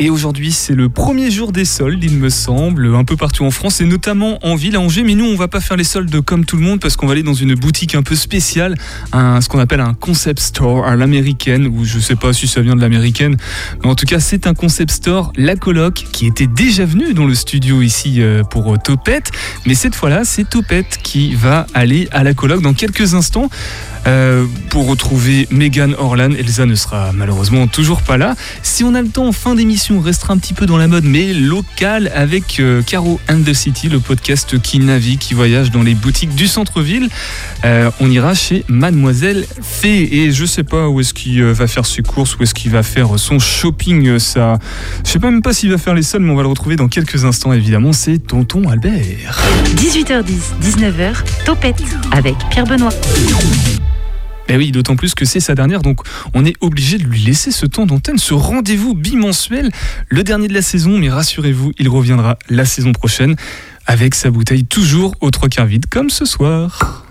Et aujourd'hui, c'est le premier jour des soldes, il me semble, un peu partout en France et notamment en ville à Angers. Mais nous, on va pas faire les soldes comme tout le monde parce qu'on va aller dans une boutique un peu spéciale, ce qu'on appelle un concept store à l'américaine, ou je sais pas si ça vient de l'américaine, mais en tout cas, c'est un concept store, La Coloc, qui était déjà venu dans le studio ici euh, pour euh, Topette. Mais cette fois-là, c'est Topette qui va aller à La Coloc dans quelques instants. Euh, pour retrouver Megan Orlan. Elsa ne sera malheureusement toujours pas là. Si on a le temps en fin d'émission, on restera un petit peu dans la mode, mais local avec euh, Caro and the City, le podcast qui navigue, qui voyage dans les boutiques du centre-ville. Euh, on ira chez Mademoiselle Fée et je sais pas où est-ce qu'il va faire ses courses, où est-ce qu'il va faire son shopping. Ça, je sais pas même pas s'il va faire les soldes, mais on va le retrouver dans quelques instants. Évidemment, c'est Tonton Albert. 18h10, 19h, Topette avec Pierre Benoît. Eh oui, d'autant plus que c'est sa dernière, donc on est obligé de lui laisser ce temps d'antenne, ce rendez-vous bimensuel, le dernier de la saison, mais rassurez-vous, il reviendra la saison prochaine avec sa bouteille toujours aux trois quarts vide, comme ce soir.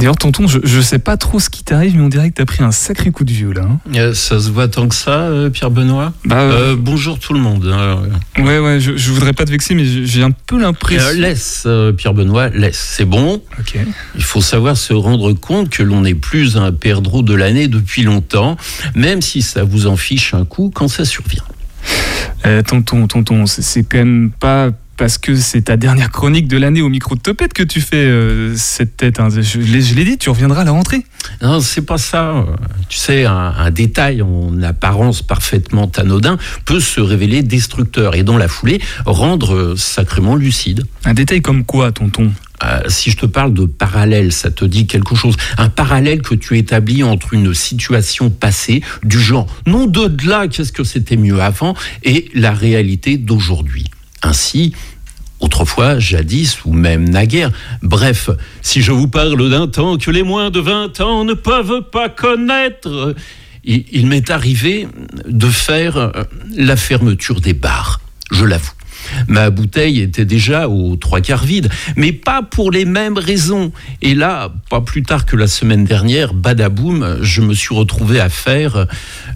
D'ailleurs, tonton, je, je sais pas trop ce qui t'arrive, mais on dirait que t'as pris un sacré coup de vieux là. hein. Euh, Ça se voit tant que ça, euh, Pierre Benoît Bah, euh, Bonjour tout le monde. Euh, ouais, ouais, je, je voudrais pas te vexer, mais j'ai- un peu l'impression. laisse, Pierre Benoît, laisse. C'est bon. Il faut savoir se rendre compte que l'on n'est plus un perdreau de l'année depuis longtemps, même si ça vous en fiche un coup quand ça survient. Euh, tonton, tonton, c'est quand même pas parce que c'est ta dernière chronique de l'année au micro de Topette que tu fais euh, cette tête. hein. Je, l'ai- je l'ai dit, tu reviendras à la rentrée. Non, c'est pas ça. Tu sais, un, un détail en apparence parfaitement anodin peut se révéler destructeur et dans la foulée rendre euh, sacrément lucide. Un détail comme quoi, tonton? Euh, si je te parle de parallèle, ça te dit quelque chose. Un parallèle que tu établis entre une situation passée du genre non de là, qu'est-ce que c'était mieux avant, et la réalité d'aujourd'hui. Ainsi, autrefois, jadis ou même naguère. Bref, si je vous parle d'un temps que les moins de 20 ans ne peuvent pas connaître, il, il m'est arrivé de faire euh, la fermeture des bars, je l'avoue. Ma bouteille était déjà aux trois quarts vide, mais pas pour les mêmes raisons. Et là, pas plus tard que la semaine dernière, badaboum, je me suis retrouvé à faire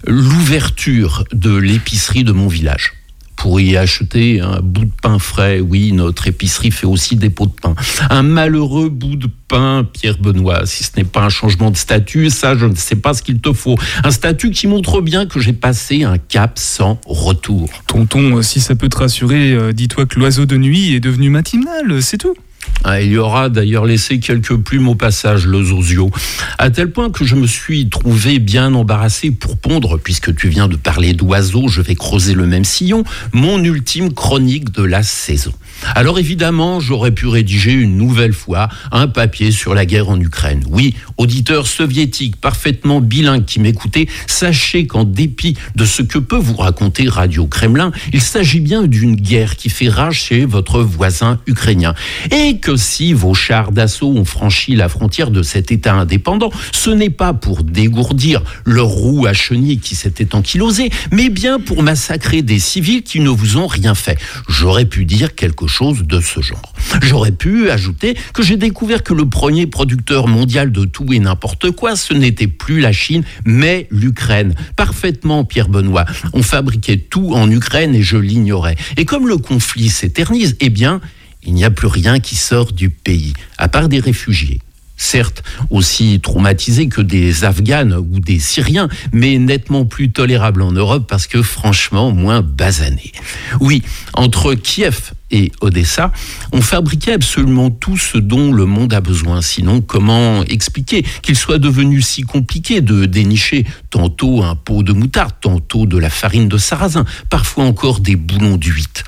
l'ouverture de l'épicerie de mon village. Pour y acheter un bout de pain frais, oui, notre épicerie fait aussi des pots de pain. Un malheureux bout de pain, Pierre Benoît, si ce n'est pas un changement de statut, ça, je ne sais pas ce qu'il te faut. Un statut qui montre bien que j'ai passé un cap sans retour. Tonton, si ça peut te rassurer, euh, dis-toi que l'oiseau de nuit est devenu matinal, c'est tout. Ah, Il y aura d'ailleurs laissé quelques plumes au passage, le Zozio. À tel point que je me suis trouvé bien embarrassé pour pondre, puisque tu viens de parler d'oiseaux, je vais creuser le même sillon, mon ultime chronique de la saison. Alors évidemment, j'aurais pu rédiger une nouvelle fois un papier sur la guerre en Ukraine. Oui, auditeur soviétique parfaitement bilingue qui m'écoutez, sachez qu'en dépit de ce que peut vous raconter Radio Kremlin, il s'agit bien d'une guerre qui fait rage chez votre voisin ukrainien. Et que si vos chars d'assaut ont franchi la frontière de cet État indépendant, ce n'est pas pour dégourdir leur roue à chenille qui s'était ankylosée, mais bien pour massacrer des civils qui ne vous ont rien fait. J'aurais pu dire quelque chose de ce genre. J'aurais pu ajouter que j'ai découvert que le premier producteur mondial de tout et n'importe quoi, ce n'était plus la Chine, mais l'Ukraine. Parfaitement, Pierre Benoît. On fabriquait tout en Ukraine et je l'ignorais. Et comme le conflit s'éternise, eh bien, il n'y a plus rien qui sort du pays, à part des réfugiés. Certes, aussi traumatisés que des Afghanes ou des Syriens, mais nettement plus tolérables en Europe parce que franchement moins basanés. Oui, entre Kiev et Odessa, on fabriquait absolument tout ce dont le monde a besoin. Sinon, comment expliquer qu'il soit devenu si compliqué de dénicher tantôt un pot de moutarde, tantôt de la farine de sarrasin, parfois encore des boulons d'huître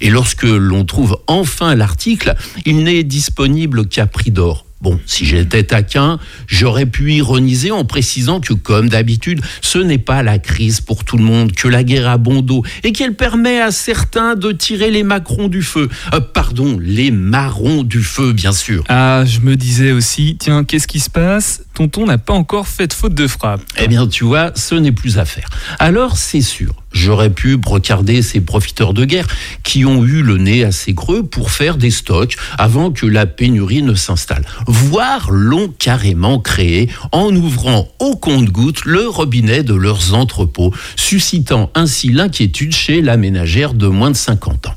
et lorsque l'on trouve enfin l'article, il n'est disponible qu'à prix d'or. Bon, si j'étais taquin, j'aurais pu ironiser en précisant que, comme d'habitude, ce n'est pas la crise pour tout le monde, que la guerre a bon dos et qu'elle permet à certains de tirer les macrons du feu. Euh, pardon, les marrons du feu, bien sûr. Ah, je me disais aussi, tiens, qu'est-ce qui se passe? Tonton n'a pas encore fait de faute de frappe. Eh bien, tu vois, ce n'est plus à faire. Alors, c'est sûr, j'aurais pu brocarder ces profiteurs de guerre qui ont eu le nez assez creux pour faire des stocks avant que la pénurie ne s'installe. Voire l'ont carrément créé en ouvrant au compte-gouttes le robinet de leurs entrepôts, suscitant ainsi l'inquiétude chez la ménagère de moins de 50 ans.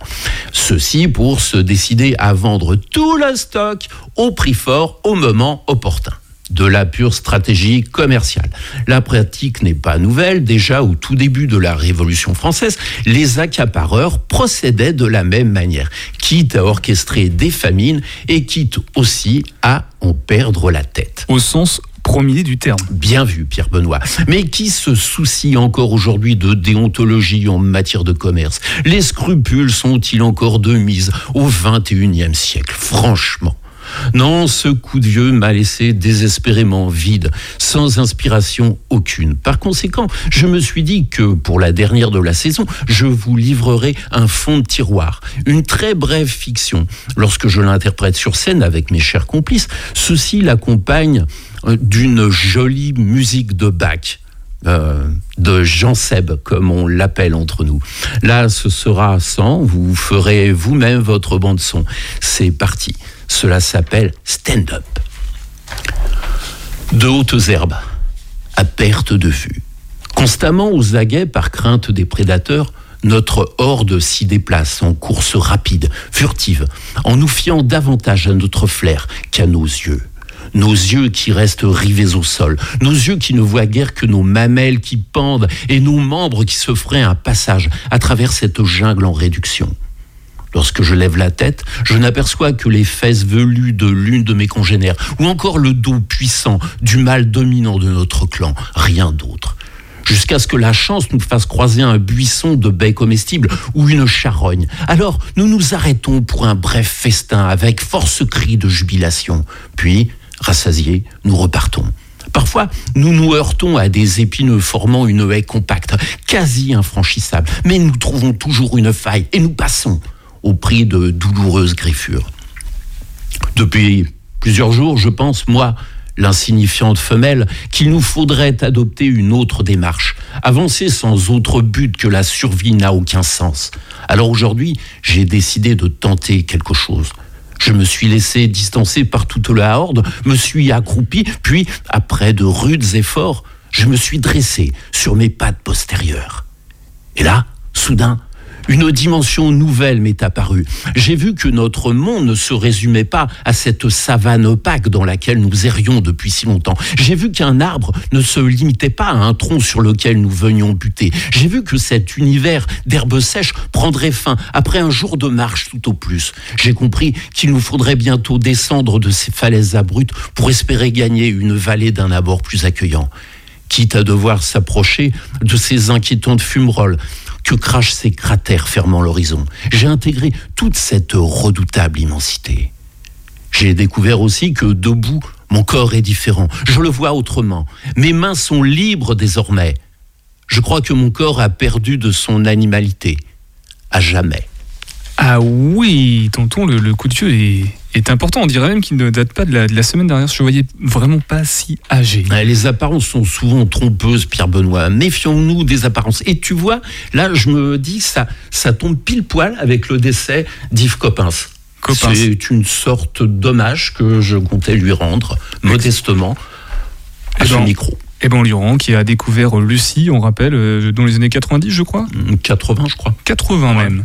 Ceci pour se décider à vendre tout le stock au prix fort au moment opportun de la pure stratégie commerciale. La pratique n'est pas nouvelle. Déjà au tout début de la Révolution française, les accapareurs procédaient de la même manière, quitte à orchestrer des famines et quitte aussi à en perdre la tête. Au sens premier du terme. Bien vu, Pierre Benoît. Mais qui se soucie encore aujourd'hui de déontologie en matière de commerce? Les scrupules sont-ils encore de mise au XXIe siècle? Franchement. Non, ce coup de vieux m'a laissé désespérément vide, sans inspiration aucune. Par conséquent, je me suis dit que pour la dernière de la saison, je vous livrerai un fond de tiroir, une très brève fiction. Lorsque je l'interprète sur scène avec mes chers complices, ceci l'accompagne euh, d'une jolie musique de Bach. Euh, de Jean Seb, comme on l'appelle entre nous. Là, ce sera sans, vous ferez vous-même votre bande son. C'est parti. Cela s'appelle stand-up. De hautes herbes, à perte de vue. Constamment aux aguets par crainte des prédateurs, notre horde s'y déplace en course rapide, furtive, en nous fiant davantage à notre flair qu'à nos yeux. Nos yeux qui restent rivés au sol, nos yeux qui ne voient guère que nos mamelles qui pendent et nos membres qui se feraient un passage à travers cette jungle en réduction. Lorsque je lève la tête, je n'aperçois que les fesses velues de l'une de mes congénères, ou encore le dos puissant du mâle dominant de notre clan, rien d'autre. Jusqu'à ce que la chance nous fasse croiser un buisson de baies comestibles ou une charogne. Alors nous nous arrêtons pour un bref festin avec force cri de jubilation. Puis, rassasiés, nous repartons. Parfois, nous nous heurtons à des épineux formant une haie compacte, quasi infranchissable, mais nous trouvons toujours une faille et nous passons au prix de douloureuses griffures. Depuis plusieurs jours, je pense, moi, l'insignifiante femelle, qu'il nous faudrait adopter une autre démarche. Avancer sans autre but que la survie n'a aucun sens. Alors aujourd'hui, j'ai décidé de tenter quelque chose. Je me suis laissé distancer par toute la horde, me suis accroupi, puis, après de rudes efforts, je me suis dressé sur mes pattes postérieures. Et là, soudain, une dimension nouvelle m'est apparue. J'ai vu que notre monde ne se résumait pas à cette savane opaque dans laquelle nous errions depuis si longtemps. J'ai vu qu'un arbre ne se limitait pas à un tronc sur lequel nous venions buter. J'ai vu que cet univers d'herbes sèches prendrait fin après un jour de marche tout au plus. J'ai compris qu'il nous faudrait bientôt descendre de ces falaises abruptes pour espérer gagner une vallée d'un abord plus accueillant quitte à devoir s'approcher de ces inquiétantes fumerolles que crachent ces cratères fermant l'horizon. J'ai intégré toute cette redoutable immensité. J'ai découvert aussi que debout, mon corps est différent. Je le vois autrement. Mes mains sont libres désormais. Je crois que mon corps a perdu de son animalité. À jamais. Ah oui, tonton, le, coup de vieux est, est important. On dirait même qu'il ne date pas de la, semaine dernière. Je ne voyais vraiment pas si âgé. Les apparences sont souvent trompeuses, Pierre Benoît. Méfions-nous des apparences. Et tu vois, là, je me dis, ça, ça tombe pile poil avec le décès d'Yves Coppens. C'est une sorte d'hommage que je comptais lui rendre, modestement, à son micro. Et ben Liron qui a découvert Lucie, on rappelle, euh, dans les années 90, je crois 80, je crois. 80 même.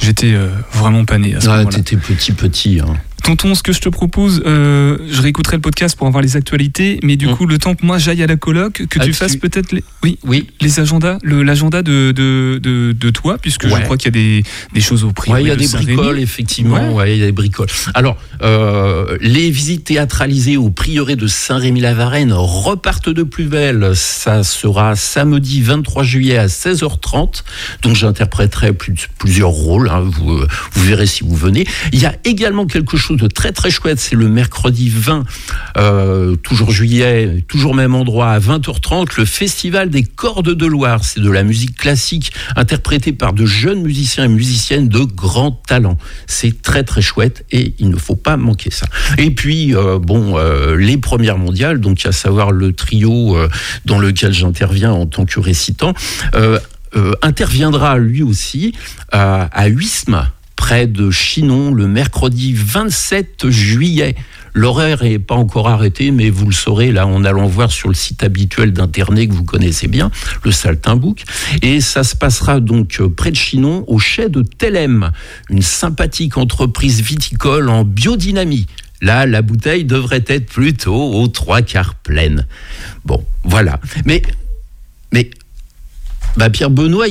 J'étais euh, vraiment pané à ce moment-là. T'étais petit, petit. Hein. Tonton, ce que je te propose, euh, je réécouterai le podcast pour avoir les actualités, mais du mm. coup, le temps que moi j'aille à la coloc, que tu fasses peut-être les, oui, oui. les agendas, l'agenda de, de, de, toi, puisque je crois qu'il y a des, des choses au prix. Oui, il y a des bricoles, effectivement. Ouais. il y a des bricoles. Alors, euh, les visites théâtralisées au prieuré de Saint-Rémy-la-Varenne repartent de plus belle. Ça sera samedi 23 juillet à 16h30. Donc, j'interpréterai plusieurs rôles. Hein. Vous, vous verrez si vous venez. Il y a également quelque chose très très chouette. C'est le mercredi 20, euh, toujours juillet, toujours même endroit, à 20h30, le Festival des Cordes de Loire. C'est de la musique classique interprétée par de jeunes musiciens et musiciennes de grand talent. C'est très très chouette et il ne faut pas manquer ça. Et puis, euh, bon, euh, les premières mondiales, donc à savoir le trio dans lequel j'interviens en tant que récitant, interviendra lui aussi à Huisme près de Chinon le mercredi 27 juillet. L'horaire n'est pas encore arrêté, mais vous le saurez là en allant voir sur le site habituel d'Internet que vous connaissez bien, le Saltimbook. Et ça se passera donc euh, près de Chinon, au chai de Telem, une sympathique entreprise viticole en biodynamie. Là, la bouteille devrait être plutôt aux trois quarts pleine. Bon, voilà. Mais, mais, bah Pierre Benoît,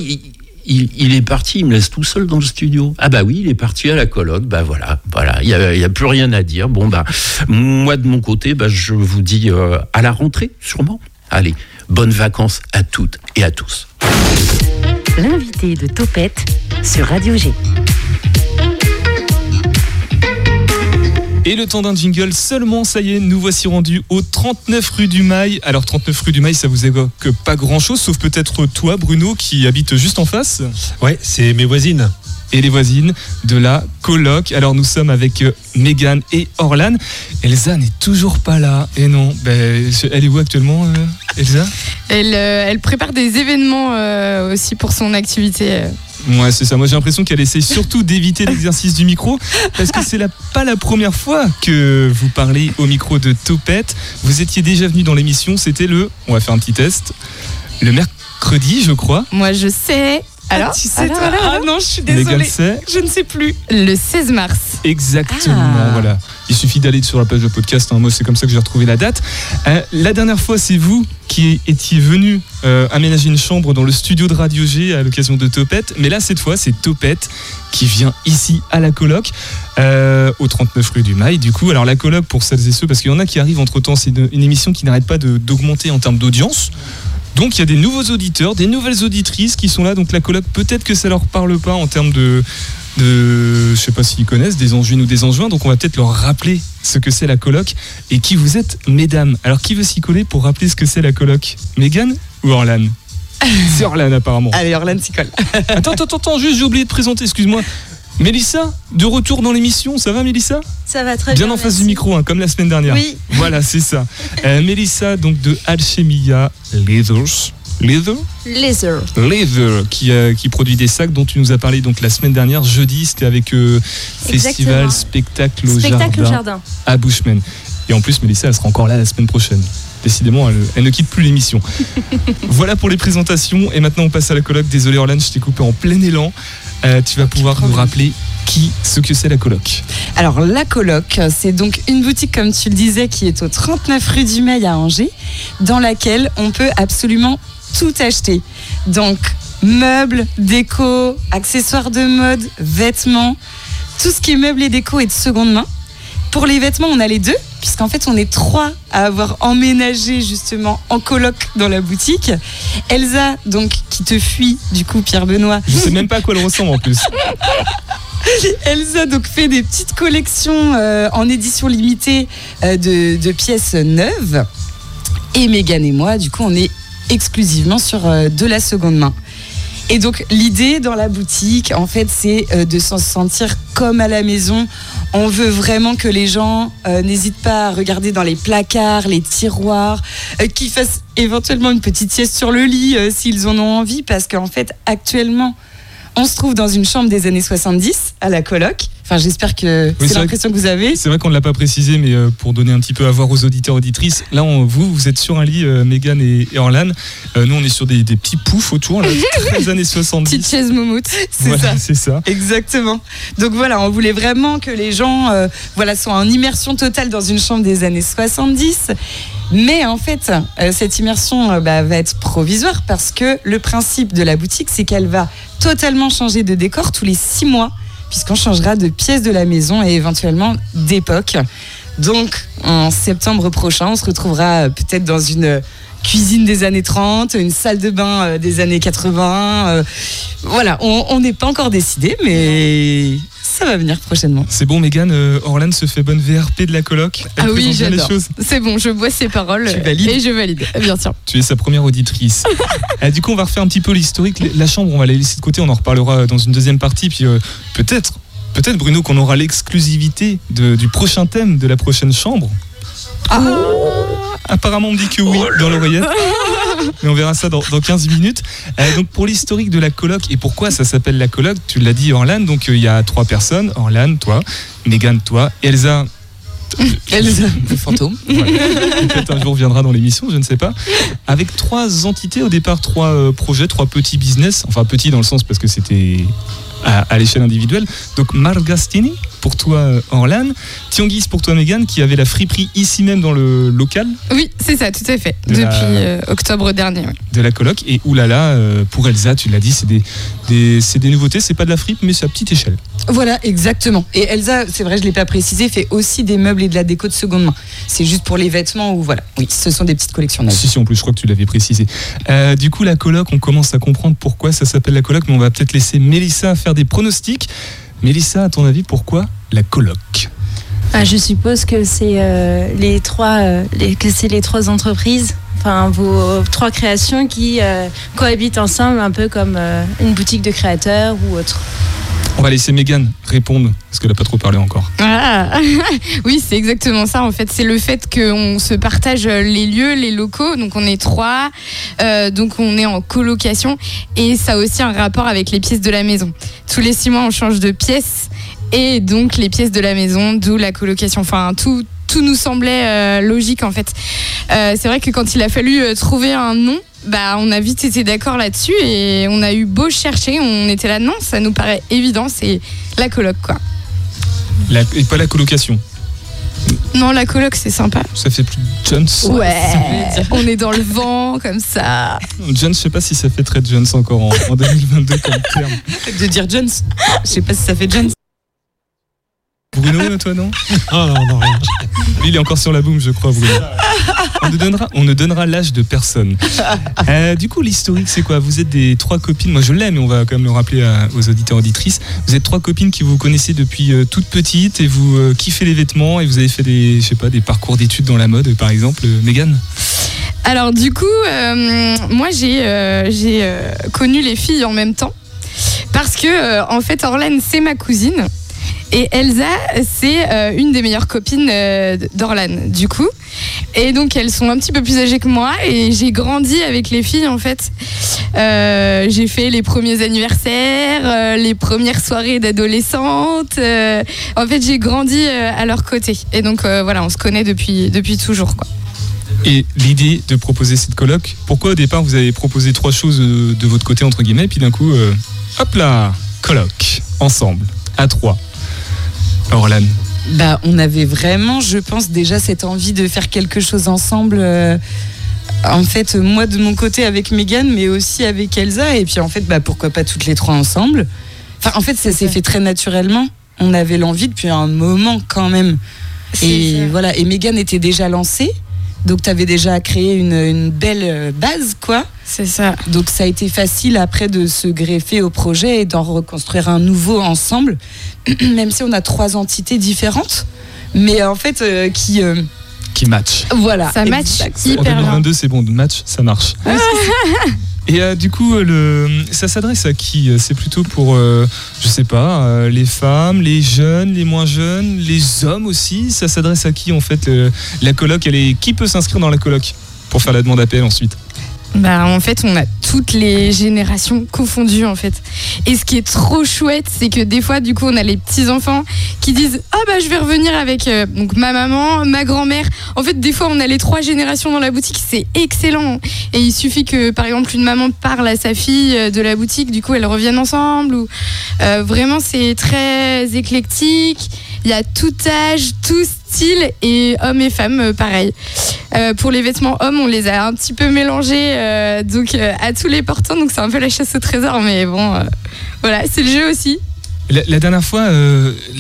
il, est parti, il me laisse tout seul dans le studio. Ah bah oui, il est parti à la colloque. Bah voilà, voilà, il n'y a, plus rien à dire. Bon bah, moi de mon côté, bah, je vous dis euh, à la rentrée, sûrement. Allez, bonnes vacances à toutes et à tous. L'invité de Topette sur Radio G. Et le temps d'un jingle seulement, ça y est, nous voici rendus au 39 rue du Mail. Alors 39 rue du Mail, ça vous évoque pas grand-chose, sauf peut-être toi, Bruno, qui habite juste en face. Ouais, c'est mes voisines et les voisines de la coloc. Alors nous sommes avec euh, Megan et Orlan. Elsa n'est toujours pas là. Et non, ben, elle est où actuellement, euh, Elsa elle, euh, elle, prépare des événements aussi pour son activité. Ouais, c'est ça. Moi, j'ai l'impression qu'elle essaie surtout d'éviter l'exercice du micro parce que c'est pas la première fois que vous parlez au micro de Topette. Vous étiez déjà venu dans l'émission. C'était le. On va faire un petit test. Le mercredi, je crois. Moi, je sais. Alors, tu sais, toi, ah non, je suis désolée. Je ne sais plus. Le 16 mars. Exactement, ah. voilà. Il suffit d'aller sur la page de podcast. Hein. Moi, c'est comme ça que j'ai retrouvé la date. Euh, la dernière fois, c'est vous qui étiez venu euh, aménager une chambre dans le studio de Radio G à l'occasion de Topette. Mais là, cette fois, c'est Topette qui vient ici à la coloc, euh, au 39 rue du Mail. Du coup, alors la coloc, pour celles et ceux, parce qu'il y en a qui arrivent entre temps, c'est une, une, émission qui n'arrête pas d'augmenter en termes d'audience. Donc il y a des nouveaux auditeurs, des nouvelles auditrices qui sont là. Donc la coloc, peut-être que ça leur parle pas en termes de, de je sais pas s'ils connaissent des enjuines ou des enjoints. Donc on va peut-être leur rappeler ce que c'est la coloc et qui vous êtes, mesdames. Alors qui veut s'y coller pour rappeler ce que c'est la coloc? Megan ou Orlan? C'est Orlan apparemment. Allez, Orlan s'y colle. attends, attends, attends, juste j'ai oublié de présenter, excuse-moi. Mélissa, de retour dans l'émission, ça va Mélissa? Ça va très bien. Bien en face du micro, hein, comme la semaine dernière. Oui. Voilà, c'est ça. Euh, Mélissa, donc de Alchemia Leathers. Leather? Leather. Leather, qui, euh, qui produit des sacs dont tu nous as parlé donc la semaine dernière, jeudi, c'était avec euh, Festival Spectacle au Spectacle Jardin, Jardin à Bushman. Et en plus, Mélissa, elle sera encore là la semaine prochaine. Décidément, elle, ne quitte plus l'émission. voilà pour les présentations. Et maintenant, on passe à la colloque. Désolé, Orlan, je t'ai coupé en plein élan. Euh, tu vas pouvoir nous rappeler qui, ce que c'est la coloc. Alors la coloc, c'est donc une boutique, comme tu le disais, qui est au 39 rue du Mail à Angers, dans laquelle on peut absolument tout acheter. Donc meubles, déco, accessoires de mode, vêtements, tout ce qui est meubles et déco est de seconde main. Pour les vêtements, on a les deux, puisqu'en fait, on est trois à avoir emménagé justement en coloc dans la boutique. Elsa, donc, qui te fuit, du coup, Pierre Benoît. Je sais même pas à quoi elle ressemble en plus. Elsa donc fait des petites collections euh, en édition limitée euh, de, pièces neuves. Et Megan et moi, du coup, on est exclusivement sur euh, de la seconde main. Et donc l'idée dans la boutique, en fait, c'est de se sentir comme à la maison. On veut vraiment que les gens n'hésitent pas à regarder dans les placards, les tiroirs, qu'ils fassent éventuellement une petite sieste sur le lit s'ils en ont envie, parce qu'en fait, actuellement, on se trouve dans une chambre des années 70 à la coloc. Enfin, j'espère que c'est l'impression que, vous avez. C'est vrai qu'on ne l'a pas précisé, mais euh, pour donner un petit peu à voir aux auditeurs auditrices, là, vous, vous êtes sur un lit, euh, Megan et, Orlan. Euh, nous, on est sur des, petits poufs autour, là, des années 70. Petite chaise moumoute, c'est ça. C'est ça. Exactement. Donc voilà, on voulait vraiment que les gens voilà, soient en immersion totale dans une chambre des années 70. Mais en fait, cette immersion bah, va être provisoire parce que le principe de la boutique, c'est qu'elle va totalement changer de décor tous les six mois, puisqu'on changera de pièce de la maison et éventuellement d'époque. Donc, en septembre prochain, on se retrouvera euh, peut-être dans une cuisine des années 30, une salle de bain euh, des années 80. Euh, voilà, on n'est pas encore décidé, mais ça va venir prochainement. C'est bon, Megan, euh, Orlan se fait bonne VRP de la coloc. Elle Ah oui, j'adore. choses. C'est bon, je bois ses paroles Tu valides et je valide, bien sûr. Tu es sa première auditrice. Euh, du coup, on va refaire un petit peu l'historique. La chambre, on va la laisser de côté. On en reparlera dans une deuxième partie. Puis euh, peut-être, peut-être Bruno, qu'on aura l'exclusivité du prochain thème de la prochaine chambre. Apparemment, on me dit que oui dans l'oreillette. Mais on verra ça dans, dans 15 minutes. Euh, donc, pour l'historique de la coloc et pourquoi ça s'appelle la coloc, tu l'as dit, Orlan. Donc, euh, il y a trois personnes Orlan, toi, Megan, toi, Elsa. Elsa, le fantôme. Peut-être un jour viendra dans l'émission, je ne sais pas. Avec trois entités au départ, trois euh, projets, trois petits business. Enfin, petits dans le sens parce que c'était à, à l'échelle individuelle. Donc, Margastini pour toi, euh, Orlan. Tianguis pour toi, Megan, qui avait la friperie ici même dans le local Oui, c'est ça, tout à fait. De Depuis la- euh, octobre dernier. ouais. de la coloc. Et oulala, euh, pour Elsa, tu l'as dit, c'est des, des, c'est des nouveautés. C'est pas de la fripe, mais c'est à petite échelle. Voilà, exactement. Et Elsa, c'est vrai, je l'ai pas précisé, fait aussi des meubles et de la déco de seconde main. C'est juste pour les vêtements ou voilà. Oui, ce sont des petites collections. Si, si, en plus, je crois que tu l'avais précisé. Euh, du coup, la coloc, on commence à comprendre pourquoi ça s'appelle la coloc, mais on va peut-être laisser Mélissa faire des pronostics. Mélissa, à ton avis, pourquoi la coloc Ah, je suppose que c'est euh, les trois, euh, les- les trois entreprises, enfin vos trois créations qui euh, cohabitent ensemble, un peu comme euh, une boutique de créateurs ou autre. On va laisser Megan répondre, parce qu'elle n'a pas trop parlé encore. Ah. oui, c'est exactement ça. En fait, c'est le fait qu'on se partage les lieux, les locaux. Donc, on est trois. euh, donc, on est en colocation. Et ça a aussi un rapport avec les pièces de la maison. Tous les six mois, on change de pièce. Et donc, les pièces de la maison, d'où la colocation. Enfin, tout. Tout nous semblait euh, logique en fait. Euh, c'est vrai que quand il a fallu euh, trouver un nom, bah on a vite été d'accord là-dessus et on a eu beau chercher, on était là non, ça nous paraît évident, c'est la coloc quoi. La- et pas la colocation. Non, la coloc, c'est sympa. Ça fait plus Jones. Ouais, on est dans le vent, comme ça. Jones, je sais pas si ça fait très Jones encore en, en 2022 comme terme. De dire Jones. Je sais pas si ça fait Jones. Bruno, toi, non? Ah non, non, rien. Lui, il est encore sur la boum, je crois, Bruno. On ne donnera, on ne donnera l'âge de personne. Euh, du coup, l'historique, c'est quoi? Vous êtes des trois copines. Moi, je l'aime, mais on va quand même le rappeler à- aux auditeurs auditrices. Vous êtes trois copines qui vous connaissez depuis euh, toute petite et vous euh, kiffez les vêtements et vous avez fait des, je sais pas, des parcours d'études dans la mode, par exemple. Euh, Mégane Alors, du coup, euh, moi, j'ai euh, j'ai, euh, connu les filles en même temps. Parce que, euh, en fait, Orlane, c'est ma cousine. Et Elsa, c'est euh, une des meilleures copines euh, d'Orlane, du coup. Et donc, elles sont un petit peu plus âgées que moi. Et j'ai grandi avec les filles, en fait. Euh, j'ai fait les premiers anniversaires, euh, les premières soirées d'adolescentes. euh, en fait, j'ai grandi à leur côté. Et donc, voilà, on se connaît depuis, depuis toujours, quoi. Et l'idée de proposer cette colloque, pourquoi au départ vous avez proposé trois choses de votre côté, entre guillemets, et puis d'un coup, hop là, colloque, ensemble, à trois. Orlan, Bah, on avait vraiment, je pense, déjà cette envie de faire quelque chose ensemble. euh, en fait, moi de mon côté avec Megan, mais aussi avec Elsa. Et puis en fait, bah, pourquoi pas toutes les trois ensemble? Enfin, en fait, ça s'est fait très naturellement. On avait l'envie depuis un moment quand même. Et voilà. Et Megan était déjà lancée. Donc, tu avais déjà créé une, une belle euh, base, quoi. C'est ça. Donc ça a été facile après de se greffer au projet et d'en reconstruire un nouveau ensemble, même si on a trois entités différentes, mais en fait euh, qui euh, qui match. voilà. Ça match hyper bien. 2022, c'est bon, match, ça marche. Et euh, du coup, euh, ça s'adresse à qui Euh, C'est plutôt pour, euh, je sais pas, les femmes, les jeunes, les moins jeunes, les hommes aussi? Ça s'adresse à qui en fait La coloc, elle est qui peut s'inscrire dans la coloc pour faire la demande d'appel ensuite? Bah, en fait, on a toutes les générations confondues, en fait. Et ce qui est trop chouette, c'est que des fois, du coup, on a les petits-enfants qui disent Ah, bah, je vais revenir avec euh, donc, ma maman, ma grand-mère. En fait, des fois, on a les trois générations dans la boutique. C'est excellent. Et il suffit que, par exemple, une maman parle à sa fille euh, de la boutique, du coup, elles reviennent ensemble. Ou, euh, vraiment, c'est très éclectique. Il y a tout âge, tout style, et hommes et femmes, euh, pareil. Euh, pour les vêtements hommes, on les a un petit peu mélangés euh, donc à tous les portants, donc c'est un peu la chasse au trésor, mais bon, voilà, c'est le jeu aussi. La, dernière fois,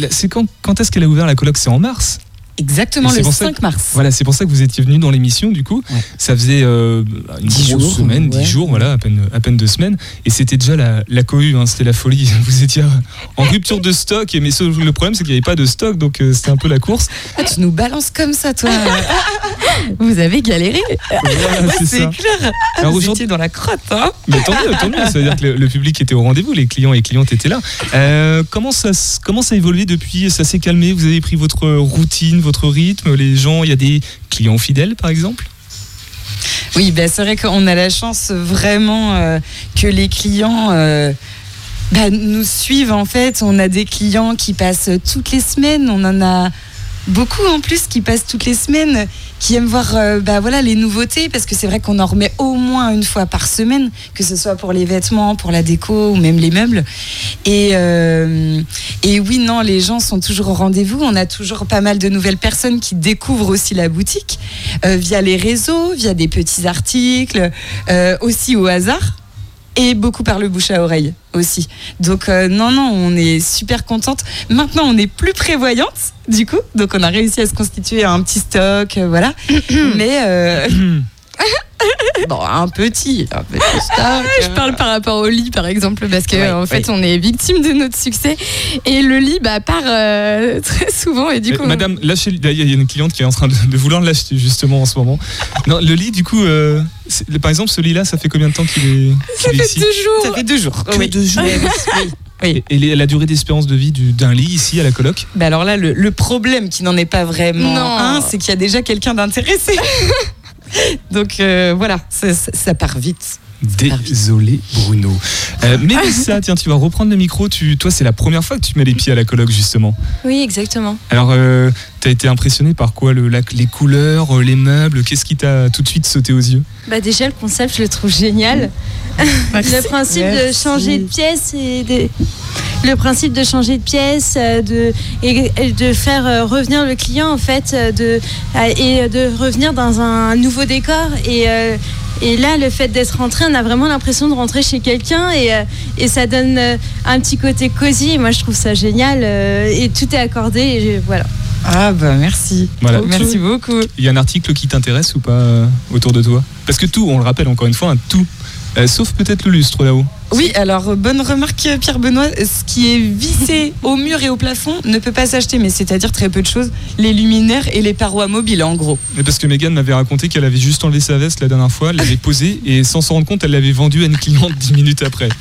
c'est quand, quand est-ce qu'elle a ouvert la coloc? C'est en mars? Exactement Et le pour ça 5 mars. Voilà, c'est pour ça que vous étiez venu dans l'émission, du coup. Ouais. Ça faisait euh, une Dix grosse jours, semaine, dix ouais. jours, voilà, à peine, à peine deux semaines. Et c'était déjà la, la cohue, hein, c'était la folie. Vous étiez en rupture de stock, mais ce- le problème, c'est qu'il n'y avait pas de stock, donc euh, c'était un peu la course. Ah, tu nous balances comme ça, toi. Vous avez galéré. C'est clair. Alors Vous étiez dans la crotte, hein Mais tant mieux, tant mieux. Ça veut dire que le, le public était au rendez-vous, les clients et clientes étaient là. Euh, comment, ça, comment ça a évolué depuis? Ça s'est calmé? Vous avez pris votre routine, votre rythme? Les gens, il y a des clients fidèles, par exemple? Oui, ben, c'est vrai qu'on a la chance vraiment euh, que les clients euh, bah, nous suivent en fait. On a des clients qui passent toutes les semaines. On en a beaucoup en plus qui passent toutes les semaines, qui aiment voir euh, bah, voilà, les nouveautés parce que c'est vrai qu'on en remet au moins une fois par semaine, que ce soit pour les vêtements, pour la déco ou même les meubles. Et, euh, oui, non, les gens sont toujours au rendez-vous. On a toujours pas mal de nouvelles personnes qui découvrent aussi la boutique euh, via les réseaux, via des petits articles, aussi au hasard. Et beaucoup par le bouche à oreille aussi. Donc euh, non, non, on est super contente. Maintenant, on est plus prévoyante, du coup. Donc on a réussi à se constituer un petit stock, euh, voilà. Mais euh, bon, un petit, un petit stock. Je parle par rapport au lit, par exemple, parce que Ouais, en fait, oui. on est victime de notre succès et le lit bah, part euh, très souvent et du coup. Madame, lâchez le- Il y a une cliente qui est en train de, de vouloir lâcher justement en ce moment. Non, le lit, du coup, euh, par exemple, ce lit-là, ça fait combien de temps qu'il est, ça est fait ici deux jours. Ça fait deux jours. Que Oui. deux jours. Oui, oui. Et, les- la durée d'espérance de vie du- d'un lit ici à la coloc Bah alors là, le, le problème qui n'en est pas vraiment Non. un, c'est qu'il y a déjà quelqu'un d'intéressé. Donc euh, voilà, ça, ça- ça part vite. Désolé Bruno. Euh, Mélissa, tiens, tu vas reprendre le micro. Tu, toi, c'est la première fois que tu mets les pieds à la coloc justement. Oui, exactement. Alors, euh, t'as été impressionné par quoi le, la- Les couleurs, euh, les meubles? Qu'est-ce qui t'a tout de suite sauté aux yeux? Bah déjà le concept je le trouve génial. le principe de changer de pièce et de le principe de changer de pièce, euh, de et, et de faire euh, revenir le client en fait, de et de revenir dans un nouveau décor et euh, et là, le fait d'être rentré, on a vraiment l'impression de rentrer chez quelqu'un et, et ça donne un petit côté cosy. Et moi, je trouve ça génial et tout est accordé. Et je- voilà. Ah bah merci. Voilà. Merci beaucoup. Il y a un article qui t'intéresse ou pas euh, autour de toi? Parce que tout, on le rappelle encore une fois, un tout. Euh, sauf peut-être le lustre là-haut. Oui, alors euh, bonne remarque Pierre Benoît, ce qui est vissé au mur et au plafond ne peut pas s'acheter, mais c'est-à-dire très peu de choses, les luminaires et les parois mobiles en gros. Mais parce que Megan m'avait raconté qu'elle avait juste enlevé sa veste la dernière fois, elle l'avait posée et sans s'en rendre compte, elle l'avait vendue à une cliente dix minutes après.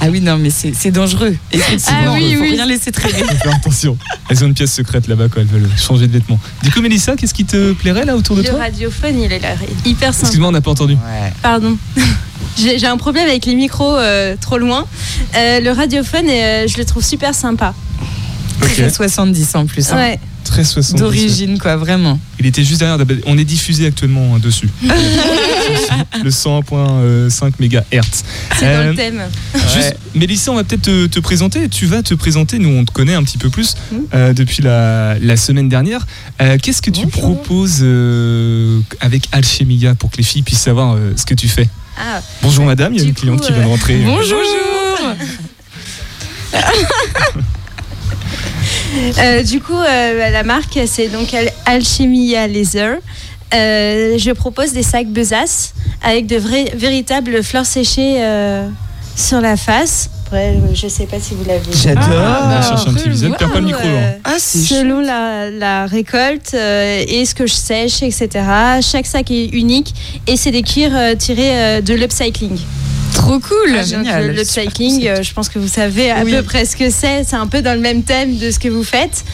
Ah oui, non, mais c'est c'est dangereux. Effectivement, Ah oui, il faut oui. rien laisser traîner. Faut faire attention. Elles ont une pièce secrète là-bas quand elles veulent changer de vêtements. Du coup, Mélissa, qu'est-ce qui te plairait là autour de Le toi? radiophone, il est là, hyper sympa. Excuse-moi, on n'a pas entendu. Pardon. J'ai un problème avec les micros euh, trop loin. Euh, le radiophone, euh, je le trouve super sympa. Ok. Très 70 en plus. hein. Ouais. Très 70. D'origine, quoi, vraiment. Il était juste derrière. On est diffusé actuellement hein, dessus. le 101.5 MHz. C'est Euh, dans le thème. Juste, Mélissa, on va peut-être te, te présenter. Tu vas te présenter. Nous, on te connaît un petit peu plus Mm. euh, depuis la, la semaine dernière. Euh, Qu'est-ce que tu Bonjour. proposes euh, avec Alchemia pour que les filles puissent savoir euh, ce que tu fais? Ah, Bonjour madame, il y a une cliente coup, qui vient de euh, rentrer. Bonjour. Euh, du coup, euh, la marque, c'est donc Al- Alchemia Laser. Euh, je propose des sacs besaces avec de vrais, véritables fleurs séchées sur la face. Après, je sais pas si vous l'avez vu. J'adore. Ah, bah, on cherche un petit visuel, perds pas le micro. Euh, hein. Ah, Selon la, la récolte euh, et ce que je sèche, etc. Chaque sac est unique et c'est des cuirs euh, tirés euh, de l'upcycling. Trop cool. Ah, Donc, génial. le- euh, je pense que vous savez à Oui. peu près ce que c'est. C'est un peu dans le même thème de ce que vous faites.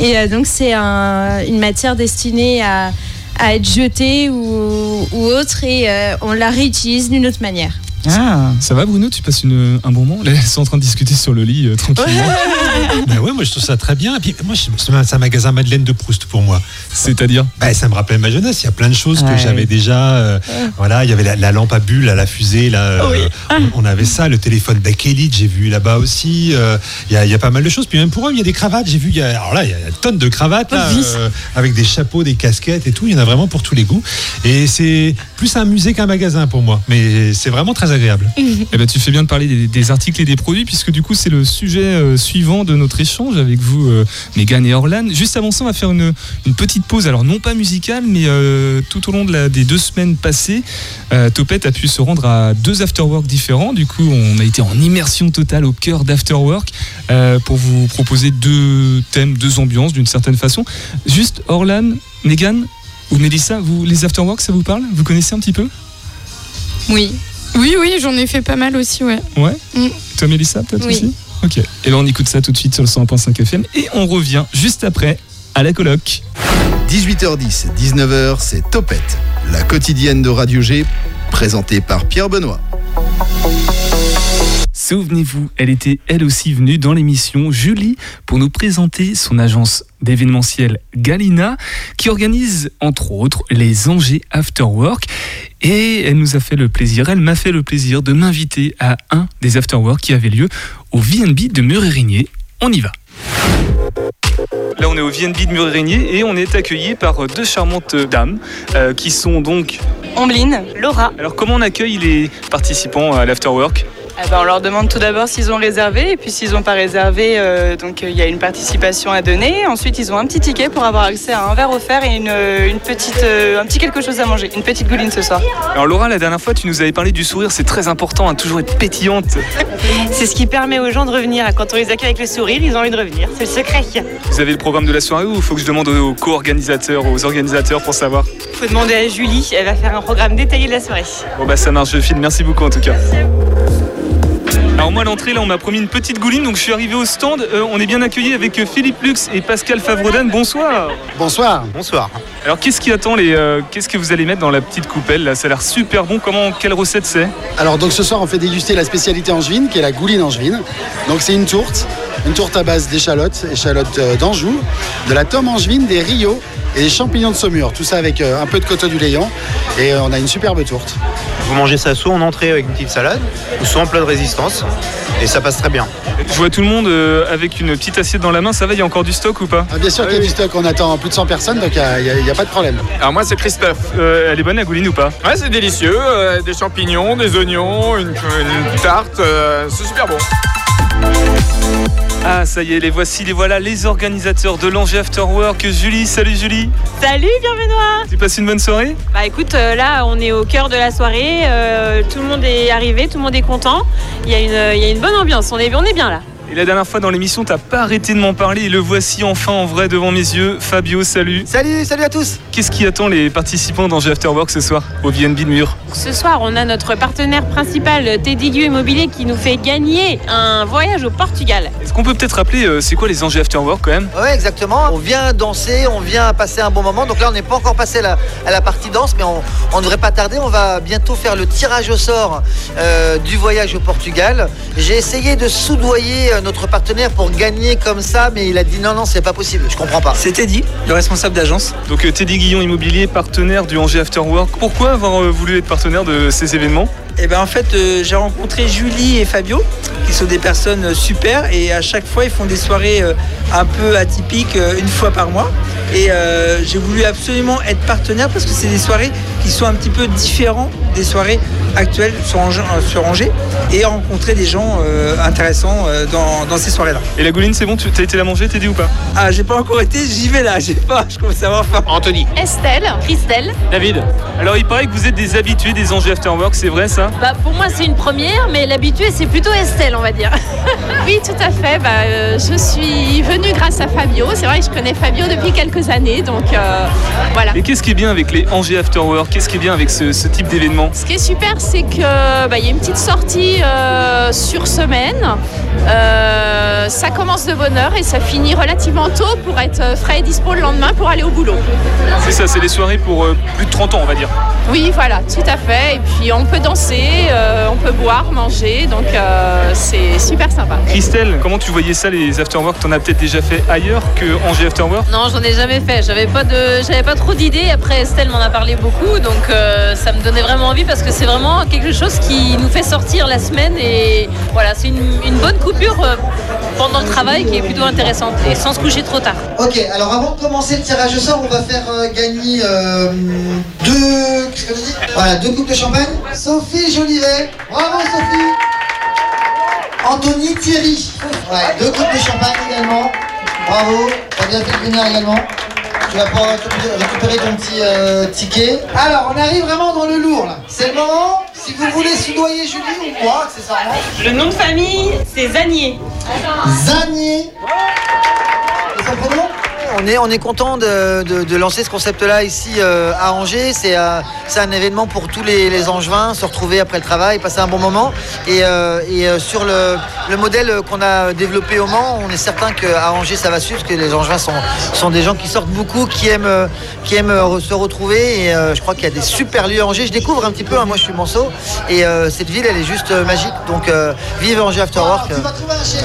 Et euh, donc, c'est un- une matière destinée à, à être jetée ou, ou autre et euh, on la réutilise d'une autre manière. Ah. Ça va Bruno? Tu passes une- un bon moment? Là, elles sont en train de discuter sur le lit euh, tranquillement. Bah ouais, moi je trouve ça très bien. Et puis moi, je- c'est un- magasin Madeleine de Proust pour moi. C'est-à-dire? Bah, ça me rappelle ma jeunesse. Il y a plein de choses Ouais. que j'avais déjà. euh, voilà, il y avait la, la lampe à bulles à la fusée. Là, euh, on, on avait ça. Le téléphone Bakelite, j'ai vu là-bas aussi. Euh, Il y, a, il y a pas mal de choses. Puis même pour eux, il y a des cravates. J'ai vu. il y a- alors là, il y a une tonne de cravates là, euh, avec des chapeaux, des casquettes et tout. Il y en a vraiment pour tous les goûts. Et c'est plus un musée qu'un magasin pour moi. Mais c'est vraiment très agréable. Eh ben, tu fais bien de parler des, articles et des produits, puisque du coup, c'est le sujet euh, suivant de notre échange avec vous, euh, Megan et Orlan. Juste avant ça, on va faire une, petite pause. Alors, non pas musicale, mais euh, tout au long de la- des deux semaines passées, Topette a pu se rendre à deux afterwork différents. Du coup, on a été en immersion totale au cœur d'afterwork pour vous proposer deux thèmes, deux ambiances d'une certaine façon. Juste, Orlan, Megan ou Mélissa, vous, les afterwork, ça vous parle? Vous connaissez un petit peu? Oui. Oui, oui, j'en ai fait pas mal aussi, ouais. Ouais Mm. Toi, Mélissa, peut-être Oui. aussi Ok. Et ben, on écoute ça tout de suite sur le 101.5 FM et on revient juste après à la coloc. 18h10, 19h, c'est Topette, la quotidienne de Radio G, présentée par Pierre Benoît. Souvenez-vous, elle était elle aussi venue dans l'émission Julie pour nous présenter son agence d'événementiel Galina qui organise entre autres les Angers After Work et elle nous a fait le plaisir, elle m'a fait le plaisir de m'inviter à un des After Work qui avait lieu au VNB de Murérigné. On y va. Là, on est au VNB de Murérigné et on est accueilli par deux charmantes dames euh, qui sont donc. Ombline, Laura. Alors, comment on accueille les participants à l'Afterwork Eh ben, on leur demande tout d'abord s'ils ont réservé, et puis s'ils n'ont pas réservé, euh, donc euh, il y a une participation à donner. Ensuite, ils ont un petit ticket pour avoir accès à un verre offert et une, euh, une petite, euh, un petit quelque chose à manger, une petite gouline ce soir. Alors, Laura, la dernière fois, tu nous avais parlé du sourire, c'est très important, hein, toujours être pétillante. C'est ce qui permet aux gens de revenir. Quand on les accueille avec le sourire, ils ont envie de revenir. C'est le secret. Vous avez le programme de la soirée ou il faut que je demande aux co-organisateurs, aux organisateurs pour savoir? Faut demander à Julie. Elle va faire un programme détaillé de la soirée. Bon, bah, ça marche, je file. Merci beaucoup en tout cas. Alors moi à l'entrée là on m'a promis une petite gouline donc je suis arrivé au stand, Euh, on est bien accueilli avec euh, Philippe Lux et Pascal Favredan, bonsoir. Bonsoir. Bonsoir. Alors qu'est-ce qui attend les euh, qu'est-ce que vous allez mettre dans la petite coupelle là? Ça a l'air super bon, comment quelle recette c'est? Alors donc ce soir on fait déguster la spécialité angevine qui est la gouline angevine. Donc c'est une tourte, une tourte à base d'échalotes, échalotes euh, d'Anjou, de la tome angevine, des rios et des champignons de Saumur. Tout ça avec euh, un peu de coteau du Léon et euh, on a une superbe tourte. Vous mangez ça soit en entrée avec une petite salade, ou soit en plat de résistance, et ça passe très bien. Je vois tout le monde avec une petite assiette dans la main, ça va, il y a encore du stock ou pas Ah, bien sûr qu'il y a du stock, on attend plus de 100 personnes donc il n'y a, pas de problème. Alors moi c'est Christophe. Euh, elle est bonne la gouline ou pas? Ouais, c'est délicieux. euh, des champignons, des oignons, une, une tarte. euh, c'est super bon. Ah ça y est, les voici, les voilà, les organisateurs de l'Angers After Work. Julie, salut Julie Salut, Pierre Benoît Tu passes une bonne soirée Bah écoute, euh, là, on est au cœur de la soirée. euh, tout le monde est arrivé, tout le monde est content. Il y, a une- il y a une bonne ambiance. On est, on est bien là. Et la dernière fois dans l'émission, t'as pas arrêté de m'en parler et le voici enfin en vrai devant mes yeux. Fabio, salut. Salut, salut à tous. Qu'est-ce qui attend les participants d'Angers After Work ce soir au VNB de Mur Ce soir, on a notre partenaire principal, Teddy Gu Immobilier, qui nous fait gagner un voyage au Portugal. Est-ce qu'on peut peut-être rappeler euh, c'est quoi les Angers After Work quand même? Ouais, exactement. On vient danser, on vient passer un bon moment. Donc là, on n'est pas encore passé à la, à la partie danse, mais on on ne devrait pas tarder. On va bientôt faire le tirage au sort euh, du voyage au Portugal. J'ai essayé de soudoyer euh, notre partenaire pour gagner comme ça, mais il a dit non, non, c'est pas possible. Je comprends pas. C'est Teddy, le responsable d'agence. Donc euh, Teddy Guillon Immobilier, partenaire du Angers After Work. Pourquoi avoir euh, voulu être partenaire de ces événements? Eh ben en fait, euh, j'ai rencontré Julie et Fabio, qui sont des personnes euh, super, et à chaque fois, ils font des soirées euh, un peu atypiques, euh, une fois par mois. Et euh, j'ai voulu absolument être partenaire parce que c'est des soirées qui un petit peu différentes des soirées actuelles sur Angers, euh, sur Angers et rencontrer des gens euh, intéressants euh, dans, dans ces soirées-là. Et la gouline, c'est bon Tu as été la manger, Teddy ou pas? Ah, j'ai pas encore été, j'y vais là, j'ai pas, je commence à avoir faim. Anthony. Estelle, Christelle. David. Alors il paraît que vous êtes des habitués des Angers After Work, c'est vrai ça? Bah, pour moi, c'est une première, mais l'habitué, c'est plutôt Estelle, on va dire. Oui, tout à fait. Bah, euh, je suis venue grâce à Fabio. C'est vrai que je connais Fabio depuis quelques années, donc euh, voilà. Et qu'est-ce qui est bien avec les Angers After Work Qu'est-ce qui est bien avec ce, ce type d'événement Ce qui est super, c'est que bah, il y a une petite sortie euh, sur semaine. Euh, ça commence de bonne heure et ça finit relativement tôt pour être frais et dispo le lendemain pour aller au boulot. C'est ça, c'est des soirées pour euh, plus de 30 ans, on va dire. Oui, voilà, tout à fait. Et puis on peut danser, euh, on peut boire, manger, donc euh, c'est super sympa. Christelle, comment tu voyais ça, les After Work T'en as peut-être déjà fait ailleurs que Angers After Work Non, j'en ai jamais fait. J'avais pas de, j'avais pas trop d'idées. Après, Estelle m'en a parlé beaucoup, donc euh, ça me donnait vraiment envie parce que c'est vraiment quelque chose qui nous fait sortir la semaine et voilà, c'est une, bonne coupure euh, pendant le travail qui est plutôt intéressante et sans se coucher trop tard. Ok, alors avant de commencer le tirage au sort, on va faire euh, gagner deux, voilà, deux coupes de champagne. Sophie Jolivet, bravo Sophie. Anthony Thierry, deux coupes de champagne également. Bravo, t'as bien fait également. Tu vas pouvoir récupérer ton petit euh, ticket. Alors, on arrive vraiment dans le lourd là. C'est le moment. Si vous voulez soudoyer Julie ou moi, accessoirement. Le nom de famille, c'est Zanier. Zanier. Et son prénom on est, on est content de, de- de lancer ce concept-là ici euh, à Angers. C'est euh, c'est un événement pour tous les, les Angevins, se retrouver après le travail, passer un bon moment. Et, euh, et, euh, sur le, le modèle qu'on a développé au Mans, on est certain qu'à Angers ça va suivre, parce que les Angevins sont, sont des gens qui sortent beaucoup, qui aiment, qui aiment se retrouver. Et euh, je crois qu'il y a des super lieux à Angers. Je découvre un petit peu, hein, moi je suis Manceau, et euh, cette ville elle est juste magique. Donc euh, vive Angers After Work.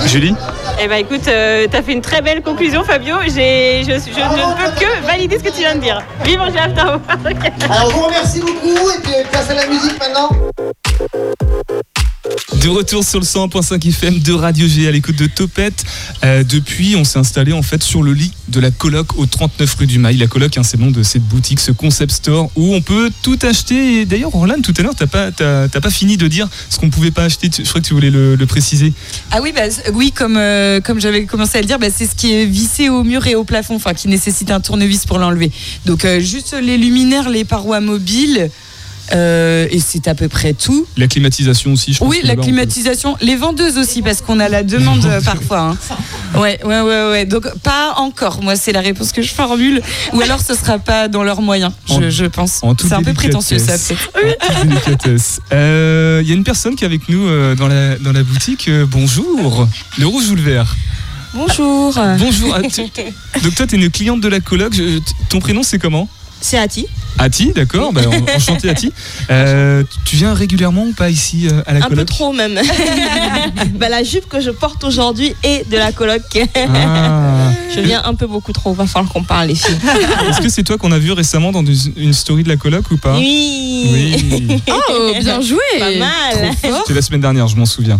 Julie? Eh ben écoute, euh, t'as fait une très belle conclusion Fabio. J'ai, je, je ne peux que valider ce que tu viens de dire. Vive Angers After Work. Alors je vous remercie beaucoup, et puis place à la musique maintenant. De retour sur le 101.5 FM de Radio G à l'écoute de Topette. Euh, depuis, on s'est installé en fait sur le lit de la coloc au 39 rue du Mail. La coloc, hein, c'est le nom de cette boutique, ce concept store où on peut tout acheter. Et d'ailleurs, Orlan, tout à l'heure, t'as pas, t'as pas fini de dire ce qu'on pouvait pas acheter. Je crois que tu voulais le, préciser. Ah oui, bah, oui comme, euh, comme j'avais commencé à le dire, bah, c'est ce qui est vissé au mur et au plafond, enfin qui nécessite un tournevis pour l'enlever. Donc euh, juste les luminaires, les parois mobiles, euh, et c'est à peu près tout. La climatisation aussi, je pense. Oui, la peut- climatisation, les vendeuses aussi, parce qu'on a la demande euh, parfois. hein. Ouais, ouais, ouais, ouais. Donc pas encore. Moi, c'est la réponse que je formule. Ou alors, ce sera pas dans leurs moyens, je, En- je pense. C'est un peu prétentieux, ça. délicatesse. Euh, Il y a une personne qui est avec nous euh, dans, la, dans la boutique. Euh, bonjour. Le rouge ou le vert? Bonjour. Bonjour. Ah, tu- Donc toi, tu es une cliente de la coloc. Je- ton prénom, c'est comment? C'est Ati. Ati, d'accord. Bah, en- enchanté, Ati. Euh, tu viens régulièrement ou pas ici euh, à la Un peu coloc trop même. Bah, la jupe que je porte aujourd'hui est de la coloc. Ah. Je viens un peu beaucoup trop. Va falloir qu'on parle les filles. Est-ce que c'est toi qu'on a vu récemment dans une, story de la coloc ou pas Oui. Oui. Oh, bien joué. Pas mal. C'était la semaine dernière, je m'en souviens.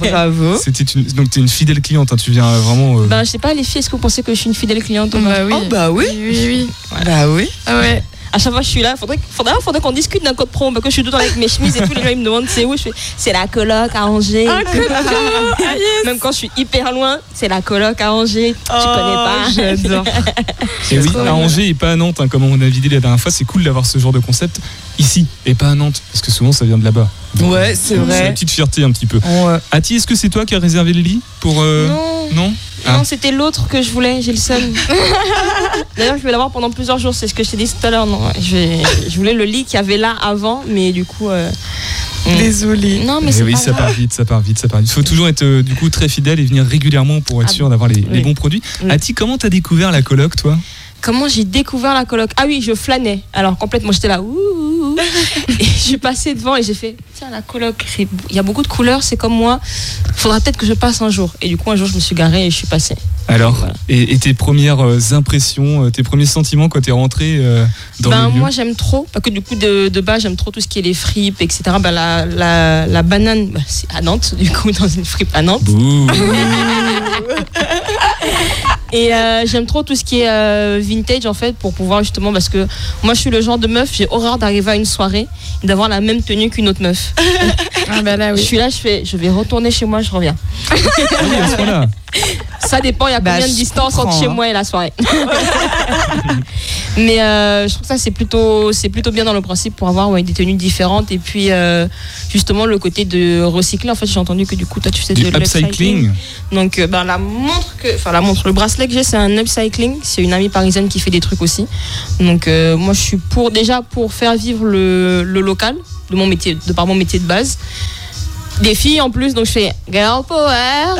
Bravo. C'était une, donc tu es une fidèle cliente, hein, tu viens euh, vraiment. euh, Ben, je sais pas, les filles, est-ce que vous pensez que je suis une fidèle cliente Bah oui. Oh, bah oui. Oui, oui. Bah oui. Ah ouais. À chaque fois que je suis là, faudrait, faudrait, faudrait qu'on discute d'un code promo. Parce que je suis tout le temps avec mes chemises et tous les gens ils me demandent c'est où? Je fais c'est la coloc à Angers. Ah, code promo. Ah, yes. Même quand je suis hyper loin, c'est la coloc à Angers. tu connais pas? j'adore. Et oui, à Angers et pas à Nantes, hein, comme on a vidé la dernière fois, c'est cool d'avoir ce genre de concept ici et pas à Nantes, parce que souvent ça vient de là-bas. Ouais, c'est C'est la vrai. petite fierté un petit peu. Ouais. Ati, est-ce que c'est toi qui as réservé le lit pour euh, Non. Non? Ah. Non, c'était l'autre que je voulais, j'ai le seum. D'ailleurs, je vais l'avoir pendant plusieurs jours, c'est ce que je t'ai dit tout à l'heure. Non, je, voulais le lit qu'il y avait là avant, mais du coup. euh, Désolée. Non, mais Eh c'est oui, pas ça grave. part vite, ça part vite, ça part vite. Il faut toujours être euh, du coup très fidèle et venir régulièrement pour être Ah sûr d'avoir les, bons produits. Oui. Ati, comment t'as découvert la coloc, toi? Comment j'ai découvert la coloc Ah oui, je flânais. Alors complètement, j'étais là. ouh, ouh, ouh. Et je suis passée devant et j'ai fait tiens la coloc, il y a beaucoup de couleurs, c'est comme moi. Faudra peut-être que je passe un jour. Et du coup un jour je me suis garée et je suis passée. Alors, et, et tes premières euh, impressions, euh, tes premiers sentiments quand t'es rentré euh, dans ben, le lieu? moi j'aime trop parce que du coup de, de base j'aime trop tout ce qui est les fripes etc. Ben, la, la, la banane ben, c'est à Nantes du coup dans une fripe à Nantes. Et euh, j'aime trop tout ce qui est euh, vintage en fait pour pouvoir justement parce que moi je suis le genre de meuf j'ai horreur d'arriver à une soirée et d'avoir la même tenue qu'une autre meuf. Ah bah là Je suis là je fais je vais retourner chez moi je reviens. Oui, à ce point-là. Ça dépend il y a Bah, combien de distance entre chez hein. moi et la soirée. Mais euh, je trouve que ça c'est plutôt c'est plutôt bien dans le principe pour avoir ouais, des tenues différentes et puis euh, justement le côté de recycler en fait j'ai entendu que du coup toi tu fais Du de upcycling. Donc euh, ben, la montre que enfin la montre le bracelet que j'ai c'est un upcycling, c'est une amie parisienne qui fait des trucs aussi. Donc euh, moi je suis pour déjà pour faire vivre le, le local de mon métier de par mon métier de base. Des filles en plus donc je fais girl power.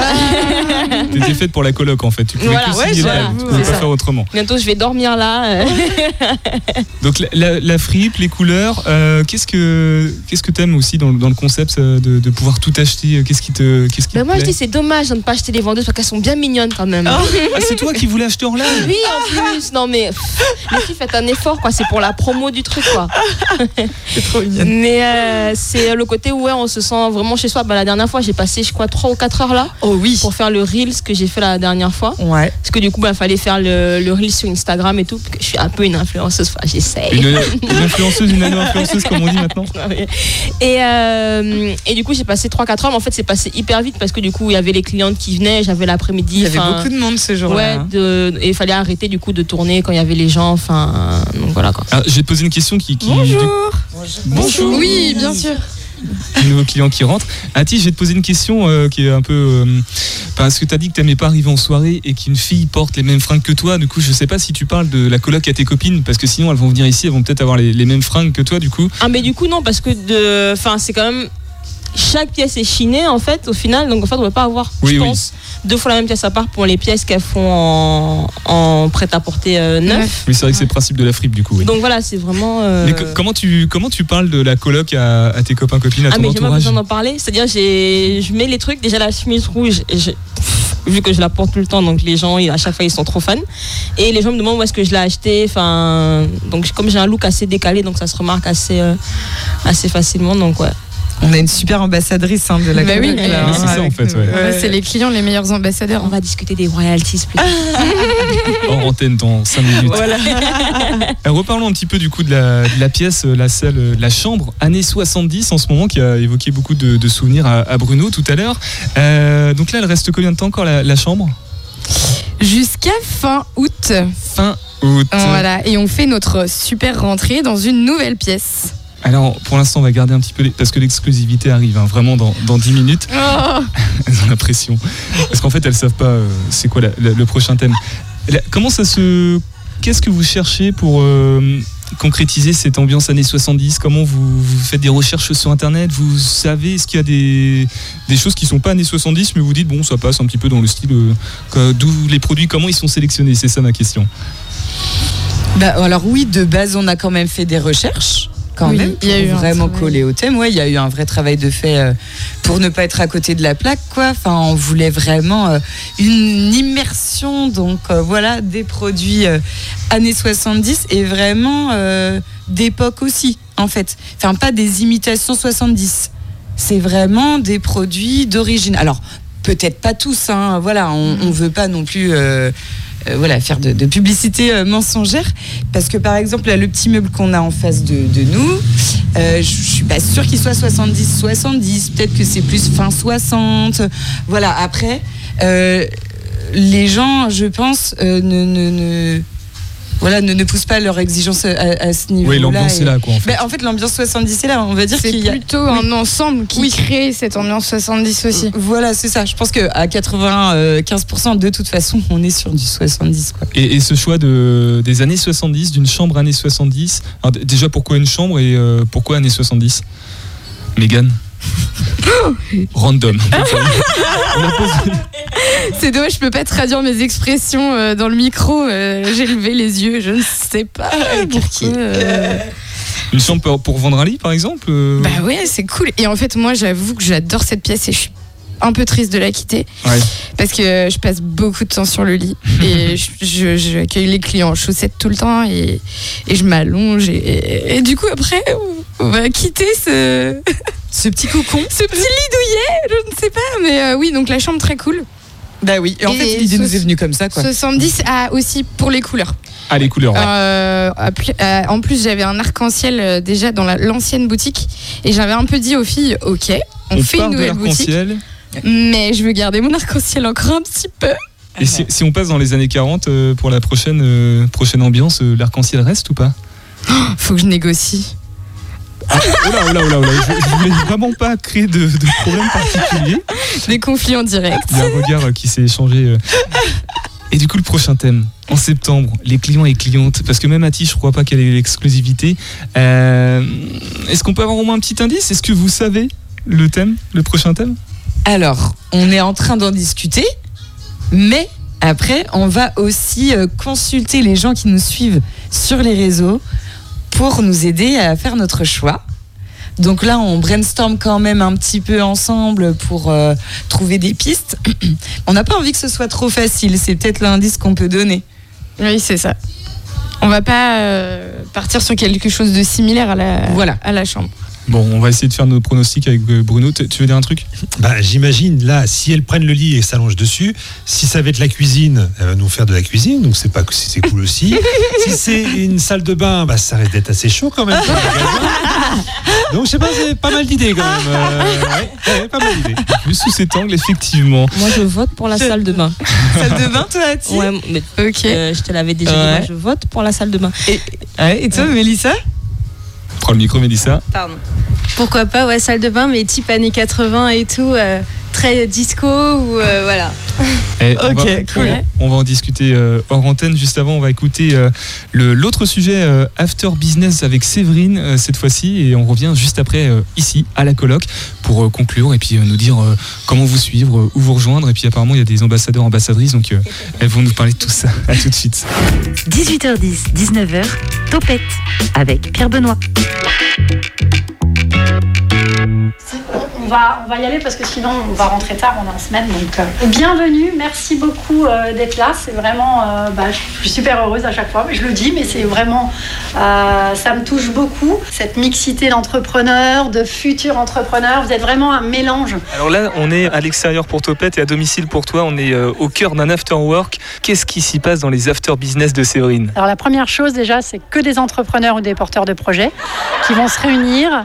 T'étais faite pour la coloc en fait. Tu pouvais Voilà, que ouais, voilà, tu pouvais pas ça. faire autrement. Bientôt je vais dormir là. euh. Donc la, la, la fripe, les couleurs, euh, qu'est-ce que qu'est-ce que t'aimes aussi dans, le- dans le concept euh, de, de pouvoir tout acheter Qu'est-ce qui te qu'est-ce qui Ben te moi je dis c'est dommage de ne pas acheter les vendeuses parce qu'elles sont bien mignonnes quand même. Ah, c'est toi qui voulais acheter en live Oui, en plus. Non, mais les filles, faites un effort, quoi. C'est pour la promo du truc, quoi. C'est trop mignon. Mais euh, c'est le côté où ouais, on se sent vraiment chez soi. Bah, la dernière fois, j'ai passé, je crois, 3 ou 4 heures là. Oh oui. Pour faire le Reels que que j'ai fait la dernière fois. Ouais. Parce que du coup, il fallait faire le, le reel sur Instagram et tout. parce que je suis un peu une influenceuse, enfin, j'essaye. Une, une influenceuse, une nano-influenceuse, comme on dit maintenant. Et, euh, et du coup, j'ai passé 3-4 heures, mais en fait, c'est passé hyper vite parce que du coup, il y avait les clientes qui venaient, j'avais l'après-midi. Il y avait beaucoup de monde ce jour-là. Ouais, hein. de- et il fallait arrêter du coup de tourner quand il y avait les gens. Enfin, donc voilà quoi. Alors, j'ai posé une question qui. qui Bonjour. Oui, bien sûr. Un nouveau client qui rentre. Ati, je vais te poser une question euh, qui est un peu. euh, parce que tu as dit que tu n'aimais pas arriver en soirée et qu'une fille porte les mêmes fringues que toi. Du coup, je sais pas si tu parles de la coloc à tes copines, parce que sinon elles vont venir ici, elles vont peut-être avoir les, les mêmes fringues que toi, du coup. Ah, mais du coup, non, parce que de. Enfin, c'est quand même. Chaque pièce est chinée en fait au final, donc en fait on ne peut pas avoir, Oui, je oui. pense, deux fois la même pièce à part pour les pièces qu'elles font en, en prêt-à-porter euh, neuf. Oui, c'est vrai que c'est le principe de la fripe, du coup. oui. Donc voilà, c'est vraiment. euh, Mais co- comment, tu, comment tu parles de la coloc à, à tes copains, copines, à Ah ton mais j'ai pas besoin d'en parler, c'est-à-dire j'ai je mets les trucs déjà la chemise rouge et je- pff, vu que je la porte tout le temps donc les gens à chaque fois ils sont trop fans et les gens me demandent où est-ce que je l'ai acheté enfin donc comme j'ai un look assez décalé donc ça se remarque assez euh, assez facilement donc ouais. On a une super ambassadrice hein, de la Bah oui, mais hein, c'est ça, en fait, ouais. Ouais, c'est les clients les meilleurs ambassadeurs. On va discuter des royalties plus Hors antenne dans 5 minutes. Euh, reparlons un petit peu du coup de la, de la pièce, euh, la salle, euh, la chambre, années 70 en ce moment, qui a évoqué beaucoup de, de souvenirs à, à Bruno tout à l'heure. Euh, donc là, elle reste combien de temps encore la, la chambre? Jusqu'à fin août. Fin août. Voilà, et on fait notre super rentrée dans une nouvelle pièce. Alors pour l'instant, on va garder un petit peu, les- parce que l'exclusivité arrive hein, vraiment dans, dans 10 minutes. Oh. Elles ont la pression. Parce qu'en fait, elles savent pas euh, c'est quoi la- la- le prochain thème. La- comment ça se. Qu'est-ce que vous cherchez pour euh, concrétiser cette ambiance années 70 Comment vous, vous faites des recherches sur Internet? Vous savez, est-ce qu'il y a des, des choses qui sont pas années 70, mais vous dites, bon, ça passe un petit peu dans le style. euh, D'où les produits, comment ils sont sélectionnés? C'est ça ma question. Bah, alors oui, de base, on a quand même fait des recherches. Quand Oui, même, il y a pour eu vraiment coller au thème. Ouais, il y a eu un vrai travail de fait euh, pour ne pas être à côté de la plaque, quoi. Enfin, on voulait vraiment euh, une immersion, donc euh, voilà, des produits années 70 et vraiment d'époque aussi, en fait. Enfin, pas des imitations 70. C'est vraiment des produits d'origine. Alors, peut-être pas tous, hein, voilà, on, on veut pas non plus. Euh, voilà, faire de, publicité euh, mensongère. Parce que par exemple, là, le petit meuble qu'on a en face de, nous, euh, je suis pas sûre qu'il soit 70-70. Peut-être que c'est plus fin 60. Voilà, après, euh, les gens, je pense, ne- voilà, ne, ne poussent pas leurs exigences à, à ce niveau-là. Oui, l'ambiance Et- est là, quoi, en fait. Ben, en fait, l'ambiance 70 est là. On va dire C'est qu'il y a plutôt un ensemble qui crée cette ambiance 70 aussi. Voilà, c'est ça. Je pense qu'à 95%, de toute façon, on est sur du 70. Quoi. Et, et ce choix de, des années 70, d'une chambre années 70, alors d- déjà pourquoi une chambre et euh, pourquoi années 70 Mégane Random. On a posé- C'est dommage, je peux pas traduire mes expressions euh, dans le micro. euh, J'ai levé les yeux, je ne sais pas. pourquoi, euh. Une chambre pour, pour vendre un lit, par exemple euh, Bah ouais, c'est cool. Et en fait, moi, j'avoue que j'adore cette pièce et je suis un peu triste de la quitter Ouais. parce que je passe beaucoup de temps sur le lit et je, je- j'accueille les clients en chaussettes tout le temps et, et je m'allonge et, et du coup après on va quitter ce ce petit cocon ce petit lit douillet je ne sais pas mais euh, oui donc la chambre très cool bah oui et en fait l'idée nous est venue comme ça quoi 70 a aussi pour les couleurs Ah, les couleurs. ouais. euh, euh, en plus, j'avais un arc-en-ciel euh, déjà dans la- l'ancienne boutique et j'avais un peu dit aux filles, ok, on, On fait part une de nouvelle boutique, mais je veux garder mon arc-en-ciel encore un petit peu. Et si, si on passe dans les années 40 euh, pour la prochaine, euh, prochaine ambiance, euh, l'arc-en-ciel reste ou pas? Faut que je négocie. Ah, oh là, oh là, je, je voulais vraiment pas créer de, de problème particulier. Des conflits en direct. Il y a un regard euh, qui s'est échangé. euh. Et du coup, le prochain thème, en septembre, les clients et clientes, parce que même Ati, je crois pas qu'elle ait l'exclusivité. Euh, Est-ce qu'on peut avoir au moins un petit indice? Est-ce que vous savez le thème, le prochain thème? Alors, on est en train d'en discuter, mais après, on va aussi consulter les gens qui nous suivent sur les réseaux pour nous aider à faire notre choix. Donc là, on brainstorm quand même un petit peu ensemble pour euh, trouver des pistes. on n'a pas envie que ce soit trop facile, c'est peut-être l'indice qu'on peut donner. Oui, c'est ça. On va pas euh, partir sur quelque chose de similaire à la, Voilà. à la chambre. Bon, on va essayer de faire nos pronostics avec euh, Bruno. Tu tu veux dire un truc? Bah, j'imagine là, si elles prennent le lit et s'allongent dessus, si ça va être la cuisine, elle va nous faire de la cuisine, donc c'est pas c'est cool aussi. si c'est une salle de bain, bah, ça risque d'être assez chaud quand même. donc je sais pas, c'est pas mal d'idées quand même. Euh, ouais, ouais, pas mal d'idées. Vu sous cet angle, effectivement. Moi, je vote pour la salle de bain. Salle de bain, toi, Ati? Ouais, mais Ok. euh, je te l'avais déjà dit, moi, je vote pour la salle de bain. Et, ouais, et toi, Mélissa? Prends le micro, Mélissa. Pardon. Pourquoi pas, ouais, salle de bain, mais type années 80 et tout, euh, très disco ou euh, voilà. Eh, on Ok, va, cool. On, on va en discuter euh, hors antenne. Juste avant, on va écouter euh, le- l'autre sujet euh, After Business avec Séverine euh, cette fois-ci. Et on revient juste après, euh, ici, à la coloc, pour euh, conclure et puis euh, nous dire euh, comment vous suivre, euh, où vous rejoindre. Et puis apparemment, il y a des ambassadeurs, ambassadrices. Donc, euh, elles vont nous parler de tout ça. À tout de suite. 18h10, 19h, Topette avec Pierre Benoît. On va, on va y aller parce que sinon on va rentrer tard, on est en semaine. Donc, euh, bienvenue, merci beaucoup euh, d'être là. C'est vraiment, euh, bah, je suis super heureuse à chaque fois. Je le dis, mais c'est vraiment, ça me touche beaucoup. Cette mixité d'entrepreneurs, de futurs entrepreneurs. Vous êtes vraiment un mélange. Alors là, on est à l'extérieur pour Topette et à domicile pour toi. On est au cœur d'un after work. Qu'est-ce qui s'y passe dans les after business de Séverine? Alors la première chose déjà, c'est que des entrepreneurs ou des porteurs de projets qui vont se réunir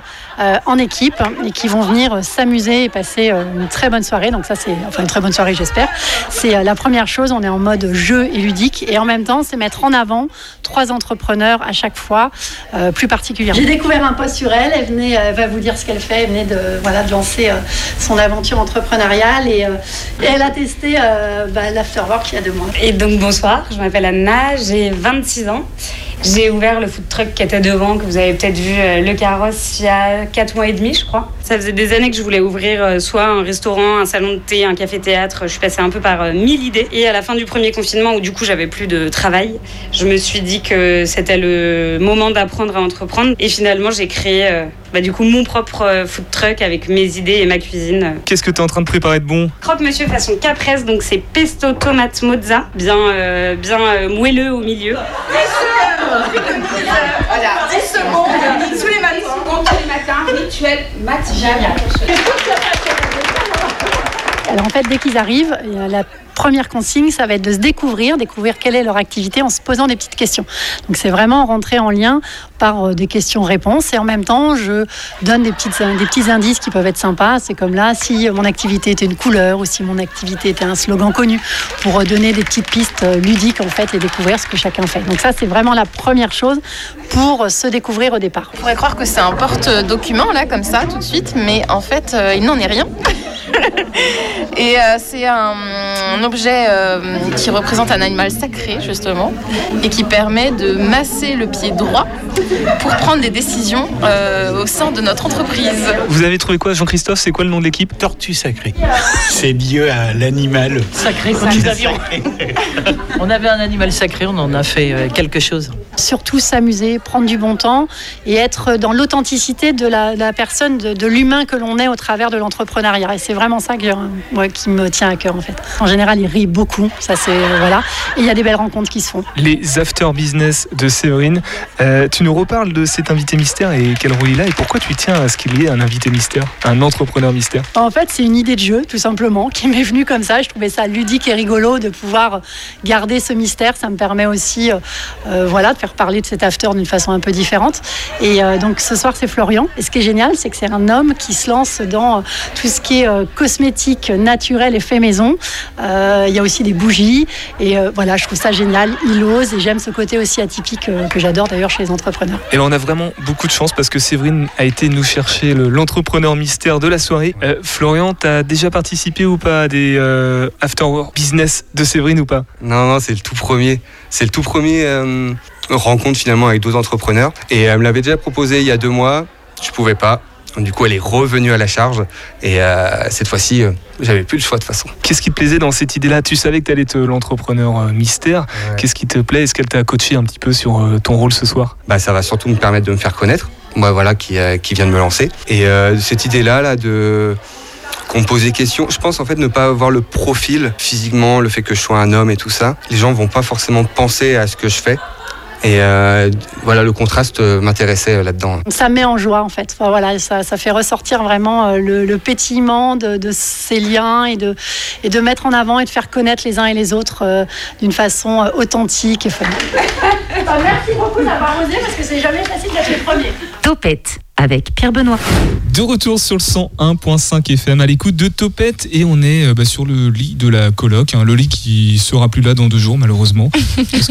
en équipe et qui vont venir euh, s'amuser et passer euh, une très bonne soirée. Donc ça c'est enfin une très bonne soirée j'espère. C'est euh, la première chose, on est en mode jeu et ludique et en même temps c'est mettre en avant trois entrepreneurs à chaque fois euh, plus particulièrement. J'ai découvert un post sur elle, elle venait elle va vous dire ce qu'elle fait, elle venait de voilà de lancer euh, son aventure entrepreneuriale et, euh, et elle a testé euh, bah, l'afterwork il y a deux mois. Et donc bonsoir, je m'appelle Anna, j'ai 26 ans. J'ai ouvert le food truck qui était devant, que vous avez peut-être vu, euh, le carrosse, il y a 4 mois et demi, je crois. Ça faisait des années que je voulais ouvrir euh, soit un restaurant, un salon de thé, un café-théâtre. Je suis passée un peu par euh, mille idées. Et à la fin du premier confinement, où du coup j'avais plus de travail, je me suis dit que c'était le moment d'apprendre à entreprendre. Et finalement, j'ai créé euh, bah, du coup mon propre euh, food truck avec mes idées et ma cuisine. Qu'est-ce que tu es en train de préparer de bon? Croque-monsieur façon caprese, donc c'est pesto tomate mozza, bien, euh, bien euh, moelleux au milieu. Voilà, 10 secondes, tous les matins, tous les matins, rituel matinal. Alors en fait, dès qu'ils arrivent, euh, la première consigne, ça va être de se découvrir, découvrir quelle est leur activité en se posant des petites questions. Donc c'est vraiment rentrer en lien par euh, des questions-réponses et en même temps, je donne des, petites, des petits indices qui peuvent être sympas. C'est comme là, si mon activité était une couleur ou si mon activité était un slogan connu pour euh, donner des petites pistes euh, ludiques en fait et découvrir ce que chacun fait. Donc ça, c'est vraiment la première chose pour euh, se découvrir au départ. On pourrait croire que c'est un porte-document, là, comme ça, tout de suite, mais en fait, euh, il n'en est rien. Et euh, c'est un, un objet euh, qui représente un animal sacré, justement, et qui permet de masser le pied droit pour prendre des décisions euh, au sein de notre entreprise. Vous avez trouvé quoi, Jean-Christophe? C'est quoi le nom de l'équipe? Tortue sacrée. C'est lié à l'animal. Sacré, quand nous avions. On avait un animal sacré, on en a fait euh, quelque chose. surtout s'amuser, prendre du bon temps et être dans l'authenticité de la, de la personne, de, de l'humain que l'on est au travers de l'entrepreneuriat. Et c'est vraiment ça que, ouais, qui me tient à cœur en fait. En général, il rit beaucoup, ça c'est euh, voilà. Et il y a des belles rencontres qui se font. Les after business de Séverine. Euh, tu nous reparles de cet invité mystère et quel rôle il a et pourquoi tu tiens à ce qu'il y ait un invité mystère, un entrepreneur mystère? En fait, c'est une idée de jeu, tout simplement, qui m'est venue comme ça. Je trouvais ça ludique et rigolo de pouvoir garder ce mystère. Ça me permet aussi, euh, voilà, de faire parler de cet after d'une façon un peu différente. Et euh, donc, ce soir, c'est Florian. Et ce qui est génial, c'est que c'est un homme qui se lance dans tout ce qui est cosmétique naturel et fait maison. Euh, Il y a aussi des bougies. Et euh, voilà, je trouve ça génial. Il ose et j'aime ce côté aussi atypique euh, que j'adore d'ailleurs chez les entrepreneurs. Et ben, on a vraiment beaucoup de chance parce que Séverine a été nous chercher le- l'entrepreneur mystère de la soirée. Euh, Florian, t'as déjà participé ou pas à des euh, after work business de Séverine ou pas? Non, non, c'est le tout premier. C'est le tout premier euh, rencontre finalement avec d'autres entrepreneurs. Et elle me l'avait déjà proposé il y a deux mois. Je pouvais pas. Du coup, elle est revenue à la charge. Et euh, cette fois-ci, euh, j'avais plus le choix de toute façon. Qu'est-ce qui te plaisait dans cette idée-là? Tu savais que tu allais être l'entrepreneur euh, mystère. Qu'est-ce qui te plaît? Est-ce qu'elle t'a coaché un petit peu sur ton rôle ce soir? Bah, ça va surtout me permettre de me faire connaître. Moi, voilà, qui, qui vient de me lancer. Et cette idée-là, là, de qu'on me pose des questions. Je pense en fait ne pas avoir le profil physiquement, le fait que je sois un homme et tout ça. Les gens vont pas forcément penser à ce que je fais. Et euh, voilà, le contraste euh, m'intéressait euh, là-dedans. Ça met en joie en fait. Enfin, voilà, ça, ça fait ressortir vraiment euh, le, le pétillement de, de ces liens et de, et de mettre en avant et de faire connaître les uns et les autres euh, d'une façon authentique et fun. Merci beaucoup d'avoir osé parce que c'est jamais facile d'être le premier. Topette avec Pierre Benoît. De retour sur le 101.5 FM à l'écoute de Topette et on est euh, bah, sur le lit de la coloc, hein, le lit qui sera plus là dans deux jours malheureusement. Parce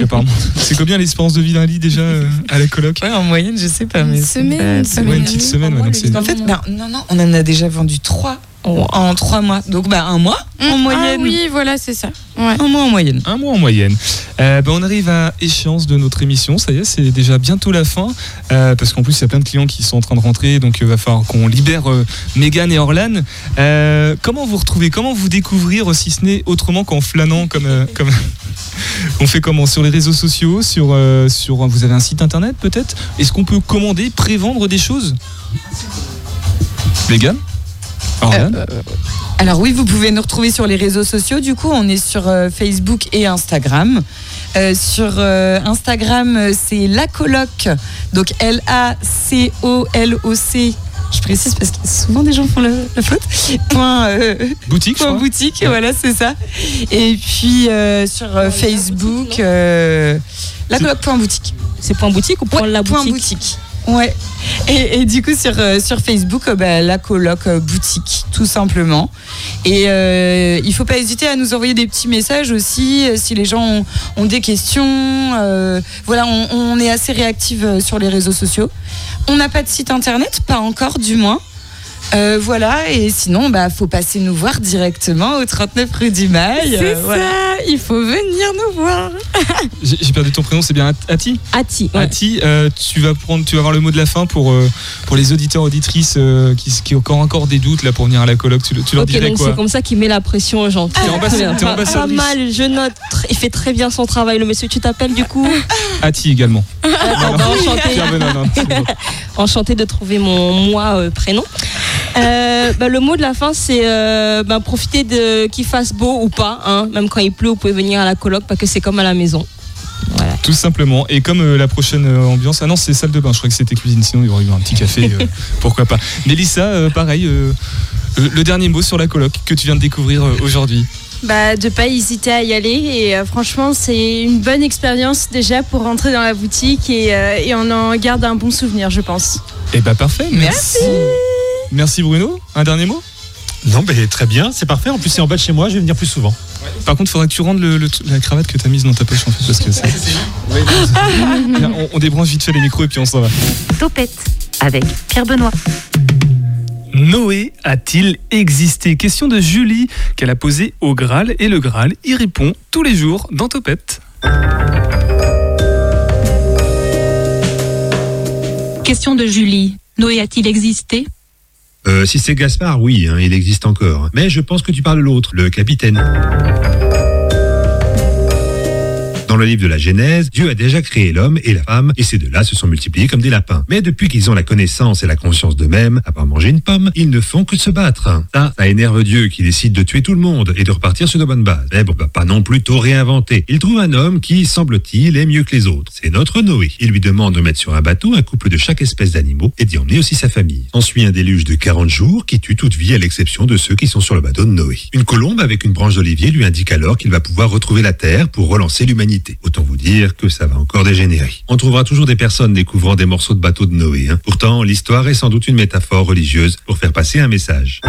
c'est combien l'espérance de vie d'un lit déjà euh, à la coloc? En moyenne, je sais pas. Mais Une semaine, une C'est ouais, une petite semaine. ouais, donc c'est- En fait, ben, non, non, on en a déjà vendu trois en, trois mois. Donc, bah, un mois en moyenne. Ah oui, voilà, c'est ça. Un mois en moyenne. Un mois en moyenne. Euh, bah, on arrive à échéance de notre émission. Ça y est, c'est déjà bientôt la fin. Euh, parce qu'en plus, il y a plein de clients qui sont en train de rentrer. Donc, il va falloir qu'on libère euh, Mégane et Orlan. Euh, comment vous retrouvez Comment vous découvrir, si ce n'est autrement qu'en flânant comme, euh, comme... On fait comment? Sur les réseaux sociaux sur, euh, sur, Vous avez un site internet peut-être? Est-ce qu'on peut commander, prévendre des choses? Mégane Orlan Alors oui, vous pouvez nous retrouver sur les réseaux sociaux. Du coup, on est sur euh, Facebook et Instagram. Euh, sur euh, Instagram, euh, c'est la coloc, donc L-A-C-O-L-O-C. Je précise parce que souvent des gens font le, la faute. Point, euh, boutique, point boutique, voilà, c'est ça. Et puis euh, sur euh, Facebook, euh, la coloc point boutique. C'est point boutique ou point la point boutique boutique. Ouais. Et, du coup, sur, euh, sur Facebook, euh, bah, la coloc euh, boutique, tout simplement. Et il faut pas hésiter à nous envoyer des petits messages aussi, si les gens ont, des questions. voilà, on, on est assez réactive sur les réseaux sociaux. On n'a pas de site internet, pas encore du moins. Euh, voilà, et sinon, bah, faut passer nous voir directement au 39 rue du Mail. C'est Euh, voilà. ça, il faut venir nous voir. J'ai perdu ton prénom, c'est bien Ati Ati. Ati, euh, tu vas prendre, tu vas avoir le mot de la fin pour euh, pour les auditeurs auditrices euh, qui, qui ont encore encore des doutes là pour venir à la coloc. Tu, tu leur Ok, dirais donc quoi c'est comme ça qu'il met la pression aux gens. T'es Pas- mal, je note. Il fait très bien son travail, le monsieur. Tu t'appelles du coup Ati également. Attends, bah, enchanté. Non, de trouver mon moi euh, prénom. Euh, bah, le mot de la fin, c'est euh, bah, profiter de qu'il fasse beau ou pas. hein. Même quand il pleut, vous pouvez venir à la coloc parce que c'est comme à la maison. Tout simplement. Et comme euh, la prochaine euh, ambiance, ah non, c'est salle de bain. Je crois que c'était cuisine. Sinon, il y aurait eu un petit café. euh, pourquoi pas. Mélissa, euh, pareil. euh, le, le dernier mot sur la coloc que tu viens de découvrir euh, aujourd'hui. Bah, de pas hésiter à y aller et euh, franchement c'est une bonne expérience déjà pour rentrer dans la boutique et, euh, et on en garde un bon souvenir je pense. Eh bah parfait. Merci. Merci Bruno. Un dernier mot? Non, mais très bien, c'est parfait. En plus, c'est en bas de chez moi, je vais venir plus souvent. Par contre, il faudrait que tu rendes le- le- la cravate que tu as mise dans ta poche en fait parce que c'est. Bien, on, on débranche vite fait les micros et puis on s'en va. Topette avec Pierre Benoît. Noé a-t-il existé? Question de Julie qu'elle a posée au Graal et le Graal y répond tous les jours dans Topette. Question de Julie. Noé a-t-il existé? Euh, si c'est Gaspard, oui, hein, il existe encore. Mais je pense que tu parles de l'autre, le capitaine. Dans le livre de la Genèse, Dieu a déjà créé l'homme et la femme, et ces deux-là se sont multipliés comme des lapins. Mais depuis qu'ils ont la connaissance et la conscience d'eux-mêmes, à part manger une pomme, ils ne font que se battre. Ça, ça énerve Dieu qui décide de tuer tout le monde et de repartir sur de bonnes bases. Mais bon, bah, pas non plus tout réinventer. Il trouve un homme qui, semble-t-il, est mieux que les autres. C'est notre Noé. Il lui demande de mettre sur un bateau un couple de chaque espèce d'animaux et d'y emmener aussi sa famille. Ensuit un déluge de 40 jours qui tue toute vie à l'exception de ceux qui sont sur le bateau de Noé. Une colombe avec une branche d'olivier lui indique alors qu'il va pouvoir retrouver la terre pour relancer l'humanité. Autant vous dire que ça va encore dégénérer. On trouvera toujours des personnes découvrant des morceaux de bateau de Noé. hein. Pourtant, l'histoire est sans doute une métaphore religieuse pour faire passer un message.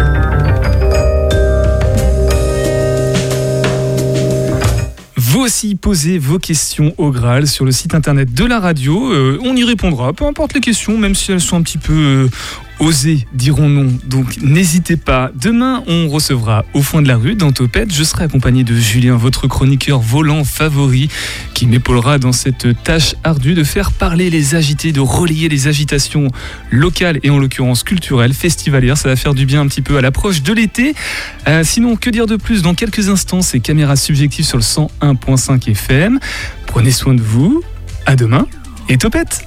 Vous aussi posez vos questions au Graal sur le site internet de la radio. Euh, on y répondra, peu importe les questions, même si elles sont un petit peu euh, osées, dirons-nous. Donc n'hésitez pas. Demain, on recevra au fond de la rue, dans Topette. Je serai accompagné de Julien, votre chroniqueur volant favori, qui m'épaulera dans cette tâche ardue de faire parler les agités, de relayer les agitations locales et en l'occurrence culturelles, festivalières. Ça va faire du bien un petit peu à l'approche de l'été. Euh, sinon, que dire de plus? Dans quelques instants, c'est caméra subjective sur le 101.5 FM. Prenez soin de vous. À demain et topette